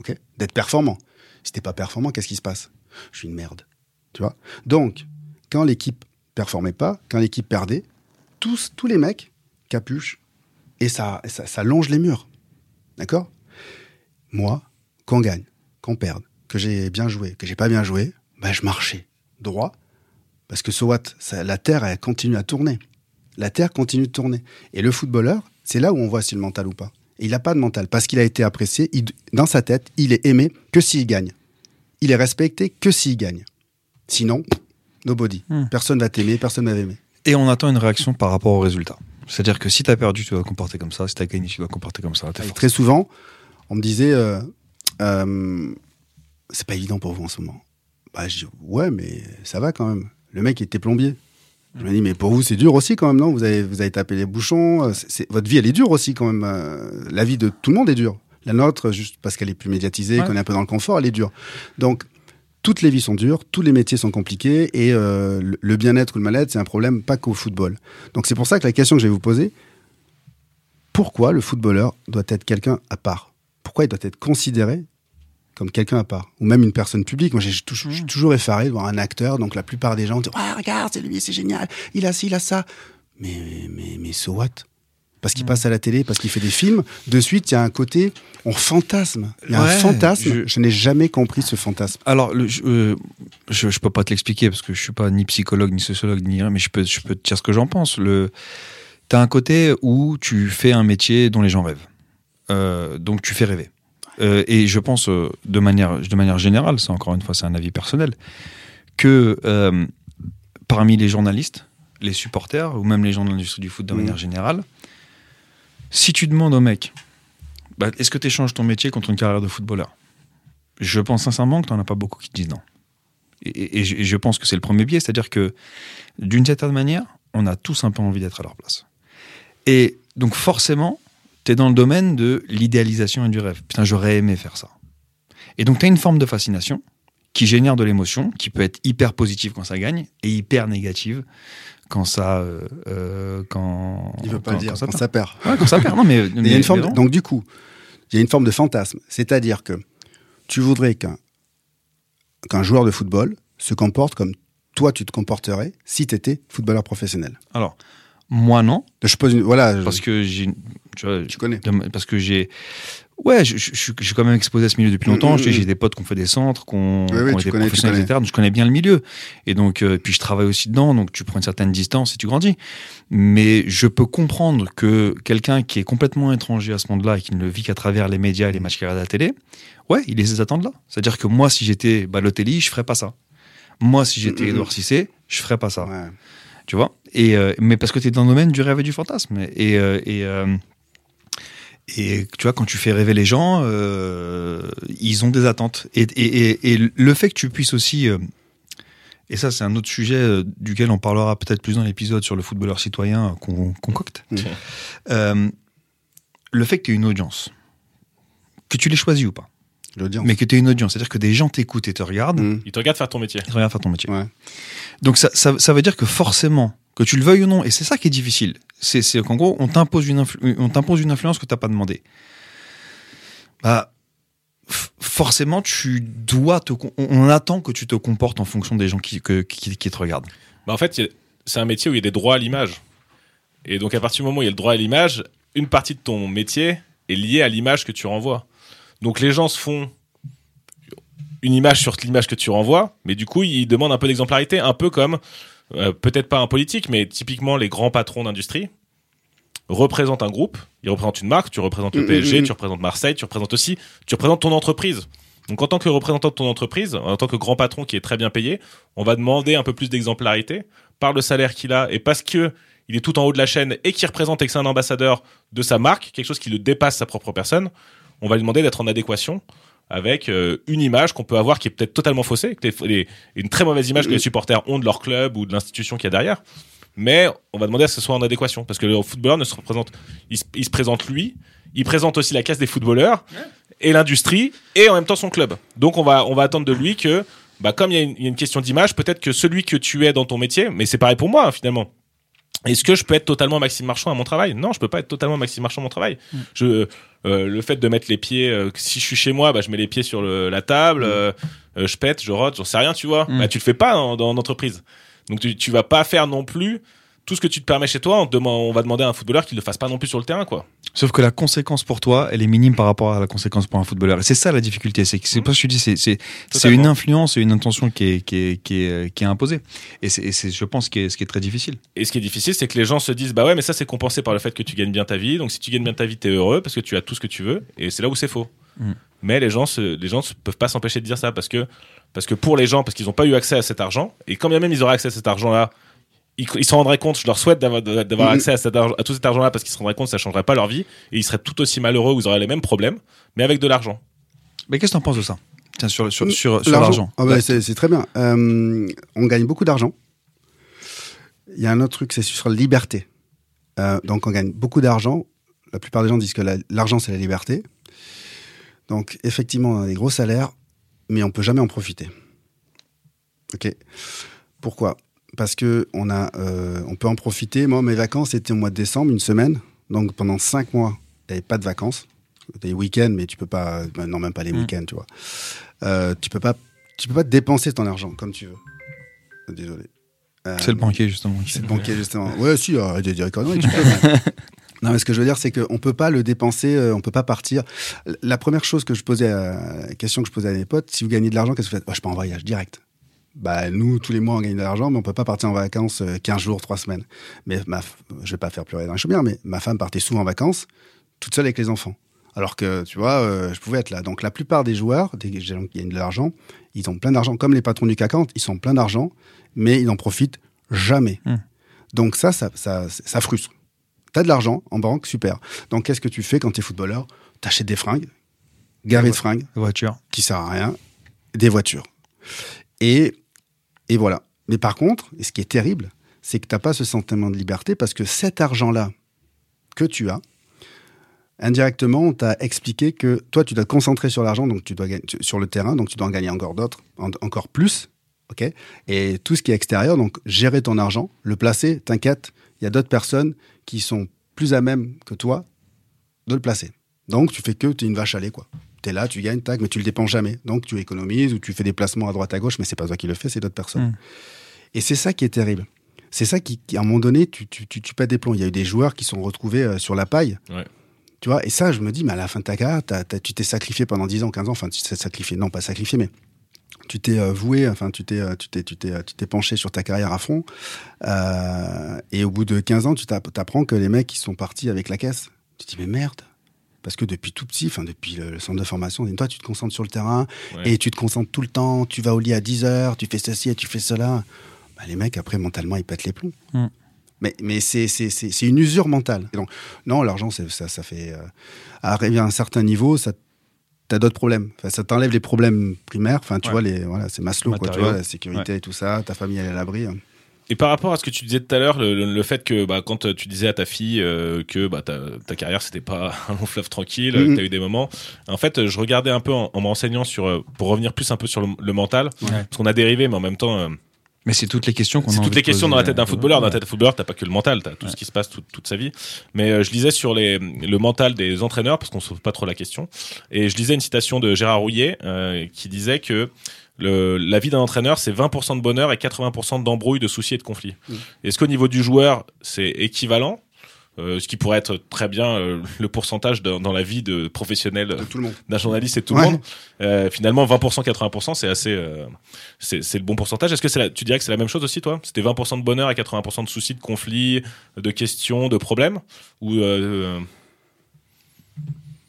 Ok? D'être performant. Si t'es pas performant, qu'est-ce qui se passe? Je suis une merde. Tu Donc, quand l'équipe performait pas, quand l'équipe perdait, tous, tous les mecs capuche et ça, ça, ça longe les murs. D'accord? Moi, qu'on gagne, qu'on perde, que j'ai bien joué, que j'ai pas bien joué, ben je marchais droit parce que so what Ça- La terre, elle continue à tourner. La terre continue de tourner. Et le footballeur, c'est là où on voit s'il a le mental ou pas. Et il n'a pas de mental parce qu'il a été apprécié. il- dans sa tête, il est aimé que s'il gagne. Il est respecté que s'il gagne. Sinon, nobody. Hmm. Personne va t'aimer, personne va t'aimer. Et on attend une réaction par rapport au résultat. C'est-à-dire que si t'as perdu, tu dois te comporter comme ça. Si t'as gagné, tu dois te comporter comme ça. Très souvent, on me disait, euh, euh, c'est pas évident pour vous en ce moment. Bah, je dis, ouais, mais ça va quand même. Le mec était plombier. Je me dis, mais pour vous, c'est dur aussi quand même, non? Vous avez, vous avez tapé les bouchons. euh, votre vie, elle est dure aussi quand même. La vie de tout le monde est dure. La nôtre, juste parce qu'elle est plus médiatisée, Ouais. qu'on est un peu dans le confort, elle est dure. Donc, toutes les vies sont dures, tous les métiers sont compliqués, et euh, le- le bien-être ou le mal-être, c'est un problème pas qu'au football. Donc, c'est pour ça que la question que je vais vous poser, pourquoi le footballeur doit être quelqu'un à part? Pourquoi il doit être considéré comme quelqu'un à part Ou même une personne publique. Moi, j'ai toujours, je suis toujours effaré de voir un acteur. Donc, la plupart des gens disent Ouais, regarde, c'est lui, c'est génial. Il a ci, il a ça. Mais, mais, mais so what? Parce qu'il passe à la télé, parce qu'il fait des films. De suite, il y a un côté, on fantasme. Il y a Ouais, un fantasme. je- Je, n'ai jamais compris ce fantasme. Alors, le- je, euh, je, je peux pas te l'expliquer parce que je suis pas ni psychologue, ni sociologue, ni rien, mais je peux, je peux te dire ce que j'en pense. Le, t'as un côté où tu fais un métier dont les gens rêvent. Euh, donc tu fais rêver. Euh, et je pense, euh, de manière, de manière générale, c'est encore une fois, c'est un avis personnel, que parmi les journalistes, les supporters, ou même les gens de l'industrie du foot de Mhm. manière générale, si tu demandes au mec, bah, est-ce que tu échanges ton métier contre une carrière de footballeur? Je pense sincèrement que tu n'en as pas beaucoup qui te disent non. Et, et je pense que c'est le premier biais, c'est-à-dire que d'une certaine manière, on a tous un peu envie d'être à leur place. Et donc forcément, tu es dans le domaine de l'idéalisation et du rêve. Putain, j'aurais aimé faire ça. Et donc tu as une forme de fascination qui génère de l'émotion, qui peut être hyper positive quand ça gagne et hyper négative quand ça... euh, euh, quand, Il veut pas quand- le dire, quand quand ça perd. Ouais, quand ça perd. Non, mais, (laughs) Mais il y a une forme de- donc du coup, il y a une forme de fantasme. C'est-à-dire que tu voudrais qu'un qu'un joueur de football se comporte comme toi tu te comporterais si tu étais footballeur professionnel. Alors, moi non. Je pose une, voilà. Parce que j'ai, tu tu connais. Parce que j'ai, Ouais, je, je, je, je suis quand même exposé à ce milieu depuis longtemps. Mm, sais, mm, J'ai des potes qui ont fait des centres, qui ont, Oui, oui, qui ont tu été connais, professionnels, etc. Donc je connais bien le milieu. Et donc, euh, puis je travaille aussi dedans, donc tu prends une certaine distance et tu grandis. Mais je peux comprendre que quelqu'un qui est complètement étranger à ce monde-là et qui ne le vit qu'à travers les médias et les matchs qu'il regarde à la télé, ouais, il a ces attentes-là. C'est-à-dire que moi, si j'étais Balotelli, je ferais pas ça. Moi, si j'étais Mm, mm, Edouard Cissé, je ferais pas ça. Ouais. Tu vois? Et, euh, Mais parce que tu es dans le domaine du rêve et du fantasme. Et, euh, et, euh, et tu vois, quand tu fais rêver les gens, euh, ils ont des attentes. Et, et, et, et le fait que tu puisses aussi. euh, et ça, c'est un autre sujet euh, duquel on parlera peut-être plus dans l'épisode sur le footballeur citoyen qu'on concocte. Le fait que tu aies une audience, que tu l'aies choisi ou pas, L'audience. mais que tu aies une audience, c'est-à-dire que des gens t'écoutent et te regardent, Mm. Il te regarde faire ton métier. ils te regardent faire ton métier. Ouais. Donc ça, ça, ça veut dire que forcément, que tu le veuilles ou non, et c'est ça qui est difficile, c'est qu'en gros, on t'impose une, t'impose une influence que tu n'as pas demandé. Bah, forcément, tu dois te, on on attend que tu te comportes en fonction des gens qui, qui, qui te regardent. Bah, en fait, c'est un métier où il y a des droits à l'image. Et donc, à partir du moment où il y a le droit à l'image, une partie de ton métier est liée à l'image que tu renvoies. Donc, les gens se font une image sur l'image que tu renvoies, mais du coup, ils demandent un peu d'exemplarité, un peu comme, euh, peut-être pas un politique, mais typiquement les grands patrons d'industrie représentent un groupe, ils représentent une marque, tu représentes le Mm, PSG, mm, mm. tu représentes Marseille, tu représentes aussi, tu représentes ton entreprise. Donc en tant que représentant de ton entreprise, en tant que grand patron qui est très bien payé, on va demander un peu plus d'exemplarité par le salaire qu'il a et parce que il est tout en haut de la chaîne et qu'il représente et que c'est un ambassadeur de sa marque, quelque chose qui le dépasse sa propre personne, on va lui demander d'être en adéquation avec euh, une image qu'on peut avoir qui est peut-être totalement faussée, que les- les- une très mauvaise image que les supporters ont de leur club ou de l'institution qu'il y a derrière. Mais on va demander à ce que ce soit en adéquation parce que le footballeur ne se représente, il se, il se présente lui, il présente aussi la casse des footballeurs et l'industrie et en même temps son club. Donc on va on va attendre de lui que bah comme il y a une, il y a une question d'image, peut-être que celui que tu es dans ton métier, mais c'est pareil pour moi hein, finalement. Est-ce que je peux être totalement Maxime Marchand à mon travail? Non, je peux pas être totalement Maxime Marchand à mon travail. Je, euh, le fait de mettre les pieds, euh, si je suis chez moi, bah, je mets les pieds sur le- la table, euh, euh, je pète, je rote, j'en sais rien, tu vois. Mm. Bah, tu le fais pas en, dans l'entreprise. Donc tu, tu vas pas faire non plus tout ce que tu te permets chez toi. On, te demande- on va demander à un footballeur qu'il le fasse pas non plus sur le terrain, quoi. Sauf que la conséquence pour toi, elle est minime par rapport à la conséquence pour un footballeur. Et c'est ça la difficulté. C'est c'est pas ce que je dis, c'est c'est c'est Totalement. une influence et une intention qui est qui est qui est, qui est imposée. Et c'est je pense ce qui est ce qui est très difficile. Et ce qui est difficile, c'est que les gens se disent bah ouais, mais ça c'est compensé par le fait que tu gagnes bien ta vie. Donc si tu gagnes bien ta vie, t'es heureux parce que tu as tout ce que tu veux. Et c'est là où c'est faux. Mm. Mais les gens, se, les gens ne peuvent pas s'empêcher de dire ça parce que parce que pour les gens, parce qu'ils n'ont pas eu accès à cet argent. Et quand bien même ils auraient accès à cet argent-là, ils, ils s'en rendraient compte. Je leur souhaite d'avoir d'avoir Mm. accès à, cet argent- à tout cet argent-là parce qu'ils se rendraient compte que ça changerait pas leur vie et ils seraient tout aussi malheureux ou ils auraient les mêmes problèmes, mais avec de l'argent. Mais qu'est-ce que t'en penses de ça? Tiens sur sur sur, sur L'argent. l'argent. Ah bah, c'est c'est très bien. Euh, on gagne beaucoup d'argent. Il y a un autre truc, c'est sur la liberté. Euh, donc on gagne beaucoup d'argent. La plupart des gens disent que la- l'argent c'est la liberté. Donc effectivement, on a des gros salaires, mais on peut jamais en profiter. Ok? Pourquoi? Parce que on a, euh, on peut en profiter. Moi, mes vacances étaient au mois de décembre, une semaine. Donc pendant cinq mois, il n'y avait pas de vacances. Des week-ends, mais tu peux pas. ben non, même pas les Mm. week-ends, tu vois. Euh, tu peux pas, tu peux pas dépenser ton argent comme tu veux. Désolé. Euh, C'est le banquier justement. c'est le banquier, justement. Ouais, si, dire des conneries, tu peux. mais- (laughs) Non, mais ce que je veux dire, c'est qu'on peut pas le dépenser, euh, on peut pas partir. La première chose que je posais, à, la question que je posais à mes potes, si vous gagnez de l'argent, qu'est-ce que vous faites? Bah, Je pars en voyage direct. Bah, nous, tous les mois, on gagne de l'argent, mais on peut pas partir en vacances euh, 15 jours, 3 semaines. Mais ma, je vais pas faire pleurer dans les chaumières, mais ma femme partait souvent en vacances, toute seule avec les enfants. Alors que, tu vois, euh, je pouvais être là. Donc, la plupart des joueurs, des gens qui gagnent de l'argent, ils ont plein d'argent. Comme les patrons du CAC 40, ils sont plein d'argent, mais ils n'en profitent jamais. Hmm. Donc, ça, ça, ça, ça frustre. T'as de l'argent en banque, super. Donc, qu'est-ce que tu fais quand t'es footballeur? T'achètes des fringues, gavé de fringues, Voiture. qui sert à rien, des voitures. Et, et voilà. Mais par contre, et ce qui est terrible, c'est que t'as pas ce sentiment de liberté parce que cet argent-là que tu as, indirectement, on t'a expliqué que toi, tu dois te concentrer sur l'argent, donc tu dois gagner sur le terrain, donc tu dois en gagner encore d'autres, en- encore plus, Et tout ce qui est extérieur, donc gérer ton argent, le placer, t'inquiète, il y a d'autres personnes qui sont plus à même que toi de le placer. Donc, tu fais que tu es une vache à lait, quoi. Tu es là, tu gagnes, tac, mais tu le dépenses jamais. Donc, tu économises ou tu fais des placements à droite à gauche, mais c'est pas toi qui le fais, c'est d'autres personnes. Mm. Et c'est ça qui est terrible. C'est ça qui, qui, à un moment donné, tu, tu, tu, tu pètes des plombs. Il y a eu des joueurs qui sont retrouvés euh, sur la paille Ouais. Tu vois, et ça, je me dis, mais à la fin de ta carrière, tu t'es sacrifié pendant 10 ans, 15 ans, enfin, tu t'es sacrifié, non, pas sacrifié, mais tu t'es euh, voué, enfin, tu t'es, euh, tu t'es, tu t'es, euh, tu t'es penché sur ta carrière à fond. Euh, et au bout de 15 ans, tu t'app- t'apprends que les mecs, ils sont partis avec la caisse. Tu te dis, mais merde. Parce que depuis tout petit, enfin, depuis le, centre de formation, toi, tu te concentres sur le terrain Ouais. et tu te concentres tout le temps. Tu vas au lit à 10 heures, tu fais ceci et tu fais cela. Bah, les mecs, après, mentalement, ils pètent les plombs. Mm. Mais, mais c'est, c'est, c'est, c'est une usure mentale. Et donc, non, l'argent, ça, ça fait. euh, arriver à un certain niveau, ça t'as d'autres problèmes. Enfin, ça t'enlève les problèmes primaires. Enfin, tu Ouais. vois, les, voilà, c'est Maslow, quoi, tu Matériaux. vois, la sécurité et tout ça, ta famille, elle est à l'abri. hein. Et par rapport à ce que tu disais tout à l'heure, le, le- le fait que bah, quand tu disais à ta fille euh, que bah, ta, ta carrière c'était pas (laughs) un long fleuve tranquille, que tu as eu des moments, en fait, je regardais un peu en, en me renseignant sur, euh, pour revenir plus un peu sur le, le mental, parce qu'on a dérivé, mais en même temps. euh, Mais c'est toutes les questions qu'on a c'est toutes les questions dans la tête d'un euh, footballeur. Dans la ouais. tête d'un footballeur, t'as pas que le mental, t'as tout ce qui se passe toute, toute sa vie. Mais euh, je lisais sur les, le mental des entraîneurs, parce qu'on se pose pas trop la question. Et je lisais une citation de Gérard Rouillet euh, qui disait que le, la vie d'un entraîneur, c'est 20% de bonheur et 80% d'embrouilles, de soucis et de conflits. Mm. Est-ce qu'au niveau du joueur, c'est équivalent euh, ce qui pourrait être très bien euh, le pourcentage dans, dans la vie de professionnel d'un journaliste et de tout Ouais. le monde. Euh, finalement, 20%, 80%, c'est assez, euh, c'est le bon pourcentage. Est-ce que c'est la- tu dirais que c'est la même chose aussi, toi? C'était 20% de bonheur et 80% de soucis, de conflits, de questions, de problèmes? Ou euh,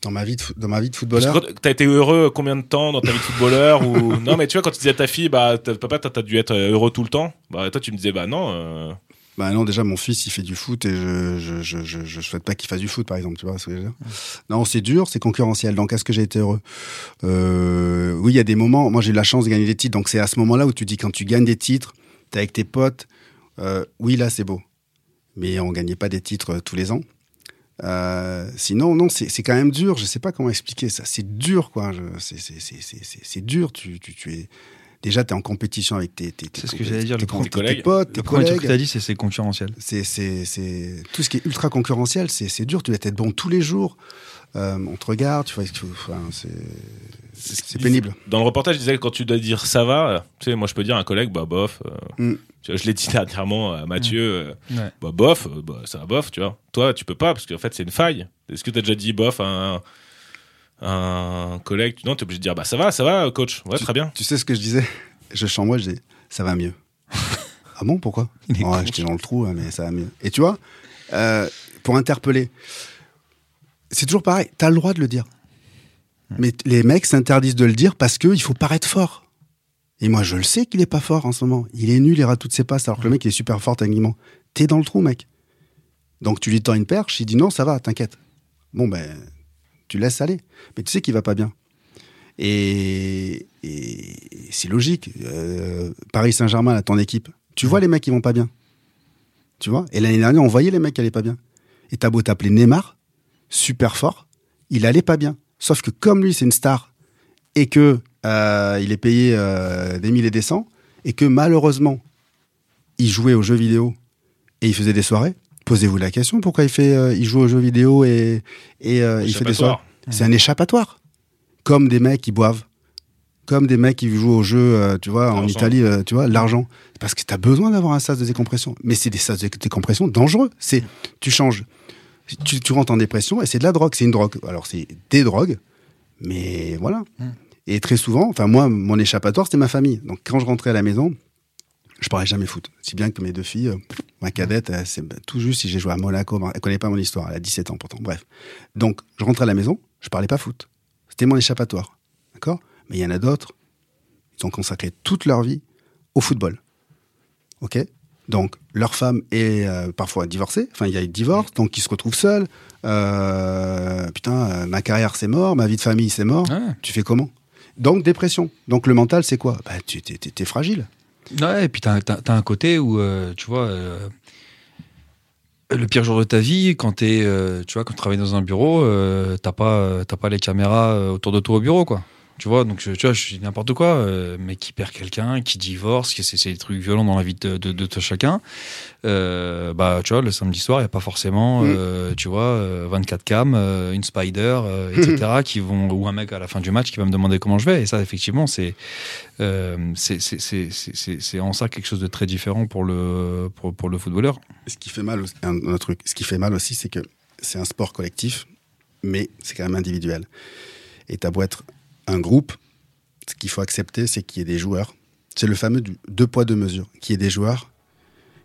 Dans ma vie de, dans ma vie de footballeur. T'as été heureux combien de temps dans ta vie de footballeur ou (laughs) non Mais tu vois, quand tu disais à ta fille, bah papa, t'as dû être heureux tout le temps. Bah toi, tu me disais, bah non. euh, Bah non, déjà mon fils il fait du foot et je je je je, je souhaite pas qu'il fasse du foot par exemple, tu vois ce que je veux dire. Non, c'est dur, c'est concurrentiel. Donc est-ce que j'ai été heureux euh, Oui, il y a des moments. Moi j'ai eu la chance de gagner des titres, donc c'est à ce moment-là où tu dis quand tu gagnes des titres, t'es avec tes potes. euh, oui, là c'est beau, mais on gagnait pas des titres euh, tous les ans. Euh, sinon, non, c'est quand même dur. Je sais pas comment expliquer ça. C'est dur, quoi. C'est dur. Tu tu tu es déjà t'es en compétition avec tes tes C'est ce que j'allais dire, tes, le tes- tes potes, tes Le premier truc collègues. que t'as dit, c'est c'est concurrentiel. C'est, tout ce qui est ultra concurrentiel, c'est, c'est dur. Tu dois être bon tous les jours. Euh, on te regarde, tu vois. Enfin, c'est, c'est, pénible. Dans le reportage, je disais que quand tu dois dire ça va, euh, tu sais, moi je peux dire à un collègue, bah bof. euh, Mm. tu vois, je l'ai dit (laughs) dernièrement à Mathieu, euh, Ouais. bah bof, bah, ça va bof, tu vois. Toi, tu peux pas parce qu'en fait c'est une faille. Est-ce que tu as déjà dit bof à un, collègue? Non, tu es obligé de dire bah ça va, ça va, coach. Ouais, très bien. Tu sais ce que je disais? Je chante moi, je dis ça va mieux. (laughs) ah bon, pourquoi? Ouais, j'étais dans le trou, hein, mais ça va mieux. Et tu vois, euh, pour interpeller, c'est toujours pareil. T'as le droit de le dire. Mais les mecs s'interdisent de le dire parce qu'il faut paraître fort. Et moi, je le sais qu'il est pas fort en ce moment. Il est nul, il rate toutes ses passes, alors que le mec il est super fort techniquement. T'es dans le trou, mec. Donc tu lui tends une perche, il dit non, ça va, t'inquiète. Bon, ben, tu laisses aller. Mais tu sais qu'il va pas bien. Et, et c'est logique. Euh, Paris Saint-Germain, là, ton équipe, tu vois les mecs qui vont pas bien. Tu vois? Et l'année dernière, on voyait les mecs qui allaient pas bien. Et t'as beau t'appeler Neymar, super fort, il allait pas bien. Sauf que comme lui, c'est une star, et que euh, il est payé euh, des mille et des cents, et que malheureusement, il jouait aux jeux vidéo et il faisait des soirées, posez-vous la question pourquoi il, fait, euh, il joue aux jeux vidéo et, et il fait des soirées? C'est un échappatoire. Comme des mecs qui boivent. Comme des mecs qui jouent au jeu, tu vois, en. Italie, tu vois, l'argent. Parce que tu as besoin d'avoir un sas de décompression. Mais c'est des sas de décompression dangereux. C'est, tu changes. Tu, tu rentres en dépression et c'est de la drogue. C'est une drogue. Alors, c'est des drogues. Mais voilà. Et très souvent, enfin, moi, mon échappatoire, c'était ma famille. Donc, quand je rentrais à la maison, je parlais jamais foot. Si bien que mes deux filles, euh, ma cadette, elle, c'est tout juste si j'ai joué à Monaco. Elle connaît pas mon histoire. Elle a 17 ans pourtant. Bref. Donc, je rentrais à la maison, je parlais pas foot. C'était mon échappatoire. D'accord? Mais il y en a d'autres, ils ont consacré toute leur vie au football. OK? Donc, leur femme est euh, parfois divorcée. Enfin, il y a eu divorce, donc ils se retrouvent seuls. Euh, putain, euh, ma carrière, c'est mort. Ma vie de famille, c'est mort. Tu fais comment? Donc, dépression. Donc, le mental, c'est quoi? Bah, Tu t'es, t'es- t'es fragile. Ouais, et puis t'as t'as- t'as un côté où, tu vois, le pire jour de ta vie, quand t'es, tu vois, quand tu travailles dans un bureau, t'as pas, t'as pas les caméras autour de toi au bureau, quoi. Tu vois, donc je- tu vois, je suis n'importe quoi, euh, mais qui perd quelqu'un, qui divorce, qui c'est des trucs violents dans la vie de, de, de, de chacun. Euh, bah, tu vois, le samedi soir, il y a pas forcément, Mm. euh, tu vois, euh, 24 cam, euh, une spider, (laughs) etc., qui vont ou un mec à la fin du match qui va me demander comment je vais. Et ça, effectivement, c'est c'est en ça quelque chose de très différent pour le pour, pour le footballeur. Ce qui fait mal, un, un autre truc, ce qui fait mal aussi, c'est que c'est un sport collectif. mais c'est quand même individuel. Et t'as beau être un groupe, ce qu'il faut accepter, c'est qu'il y ait des joueurs. C'est le fameux du deux poids, deux mesures. Qu'il y ait des joueurs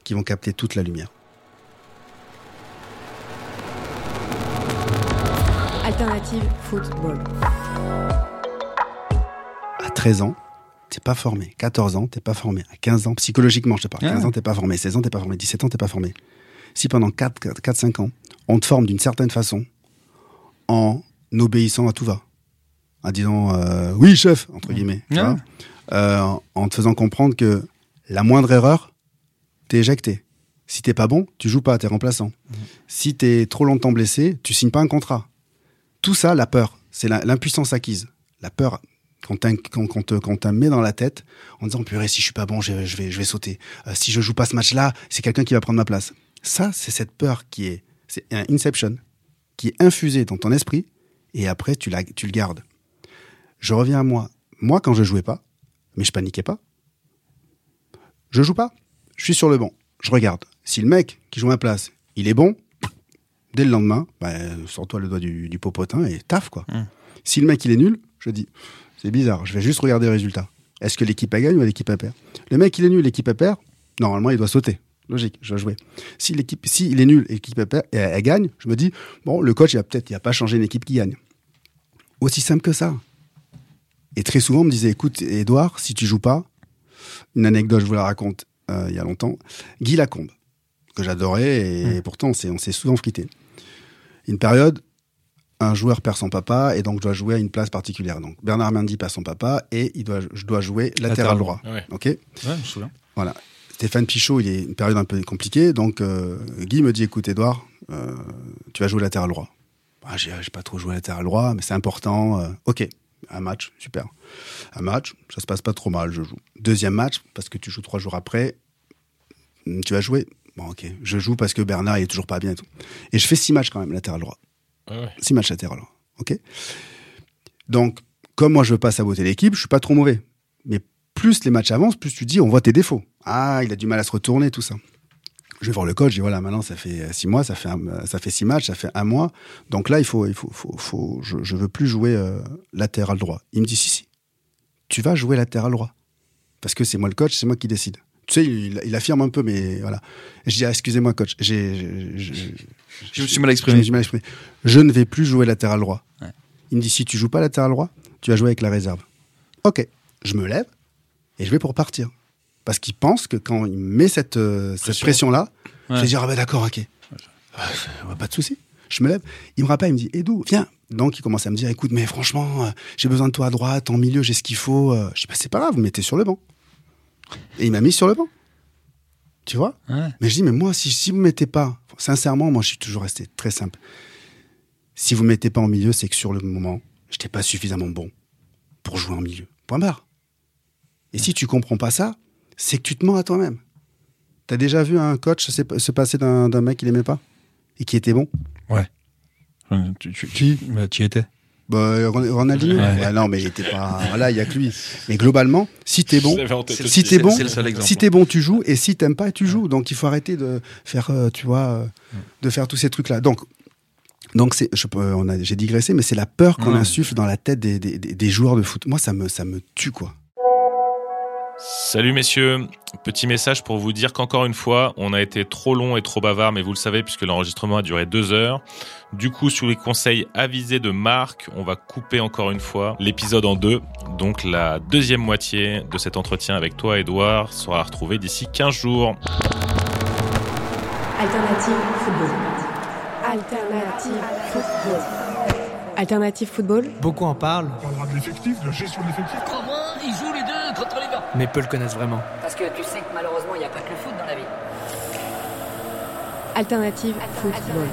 qui vont capter toute la lumière. Alternative football. À 13 ans, t'es pas formé. 14 ans, t'es pas formé. À 15 ans, psychologiquement, je te parle. 15 Ah. ans, t'es pas formé. 16 ans, t'es pas formé. 17 ans, t'es pas formé. Si pendant 4, 4, 5 ans, on te forme d'une certaine façon, en obéissant à tout va, en disant euh, oui, chef, entre guillemets, Ouais. vois, euh, en te faisant comprendre que la moindre erreur, t'es éjecté. Si t'es pas bon, tu joues pas, t'es remplaçant. Si t'es trop longtemps blessé, tu signes pas un contrat. Tout ça, la peur, c'est l'impuissance acquise. La peur, qu'on te, qu'on te met dans la tête en disant purée, si je suis pas bon, je, je vais, je vais sauter. Euh, si je joue pas ce match-là, c'est quelqu'un qui va prendre ma place. Ça, c'est cette peur qui est, c'est un inception, qui est infusée dans ton esprit et après tu, la, tu le gardes. Je reviens à moi. Moi, quand je jouais pas, mais je paniquais pas, je joue pas. Je suis sur le banc. Je regarde. Si le mec qui joue ma place, il est bon, dès le lendemain, bah, sors-toi le doigt du, du popotin et taf, quoi. Si le mec il est nul, je dis, c'est bizarre, je vais juste regarder le résultat. Est-ce que l'équipe a gagne ou l'équipe a perd? Le mec il est nul, l'équipe a perd, normalement il doit sauter. Logique, je dois jouer. Si l'équipe, si il est nul et l'équipe a perd, et elle, elle gagne, je me dis, bon, le coach il a peut-être, il a pas changé une équipe qui gagne. Aussi simple que ça. Et très souvent, on me disait, écoute, Edouard, si tu joues pas, une anecdote, je vous la raconte euh, il y a longtemps, Guy Lacombe, que j'adorais, et pourtant on s'est, on s'est souvent quitté. Une période, un joueur perd son papa, et donc je dois jouer à une place particulière. Donc Bernard Mendy perd son papa, et il doit, je dois jouer latéral, Latéral droit. droit. Ouais. Ok? Ouais, je me souviens. Voilà. Stéphane Pichot, il est une période un peu compliquée, donc euh, Guy me dit, écoute Edouard, euh, tu vas jouer latéral droit. Ah, j'ai, j'ai pas trop joué latéral droit, mais c'est important. euh, ok, un match, super. Un match, ça se passe pas trop mal, je joue. Deuxième match, parce que tu joues trois jours après, hum, tu vas jouer. Bon, ok, je joue parce que Bernard il est toujours pas bien et tout. Et je fais six matchs quand même latéral droit. Ah ouais. Six matchs latéral droit. Ok. Donc, comme moi je veux pas saboter l'équipe, je suis pas trop mauvais. Mais plus les matchs avancent, plus tu dis on voit tes défauts. Ah, il a du mal à se retourner, tout ça. Je vais voir le coach, je dis voilà, maintenant ça fait six mois, ça fait, un- ça fait six matchs, ça fait un mois. Donc là, il faut, il faut, faut, faut- je, je veux plus jouer euh, latéral droit. Il me dit si, si, tu vas jouer latéral droit. Parce que c'est moi le coach, c'est moi qui décide. Tu sais, il, il affirme un peu, mais voilà. Je dis, ah, excusez-moi, coach, j'ai, j'ai- j'ai- Je me suis mal exprimé. je me suis mal exprimé. Je ne vais plus jouer latéral droit. Il me dit, si tu joues pas latéral droit, tu vas jouer avec la réserve. Ok, je me lève et je vais pour partir. Parce qu'il pense que quand il met cette, euh, cette pression-là, je Ouais. vais dire, ah ben d'accord, ok. Ah, pas de souci. Je me lève. Il me rappelle, il me dit, Edou, viens. Donc il commence à me dire, écoute, mais franchement, euh, j'ai besoin de toi à droite, en milieu, j'ai ce qu'il faut. Euh, Je dis, bah, c'est pas grave, vous me mettez sur le banc. Et il m'a mis sur le banc. Tu vois? Ouais. Mais je dis, mais moi, si, si vous ne mettez pas, sincèrement, moi, je suis toujours resté très simple. Si vous ne mettez pas en milieu, c'est que sur le moment, je n'étais pas suffisamment bon pour jouer en milieu. Point barre. Et si tu comprends pas ça, c'est que tu te mens à toi-même. T'as déjà vu un coach se, se passer d'un mec qu'il aimait pas et qui était bon? Ouais. Tu, tu, tu, bah, tu y étais. bah, Ron- Ronaldinho Ouais. Non, mais il était pas. Voilà, il y a que lui. Mais globalement, si t'es bon, si t'es bon, si t'es bon, tu joues, et si t'aimes pas, tu joues. Donc il faut arrêter de faire, euh, tu vois, euh, de faire tous ces trucs-là. Donc, donc c'est, je peux, on a, j'ai digressé, mais c'est la peur qu'on Ouais. insuffle dans la tête des, des, des- des joueurs de foot. Moi, ça me, ça me tue, quoi. Salut messieurs, petit message pour vous dire qu'encore une fois, on a été trop long et trop bavard, mais vous le savez puisque l'enregistrement a duré deux heures. Du coup, sous les conseils avisés de Marc, on va couper encore une fois l'épisode en deux. Donc la deuxième moitié de cet entretien avec toi, Edouard, sera retrouvée d'ici 15 jours. Alternative football. Alternative football. Alternative football. Beaucoup en parlent. On parlera de l'effectif, de la gestion de l'effectif. Comment ils jouent les deux contre les gars Mais peu le connaissent vraiment. Parce que tu sais que malheureusement, il n'y a pas que le foot dans la vie. Alternative football.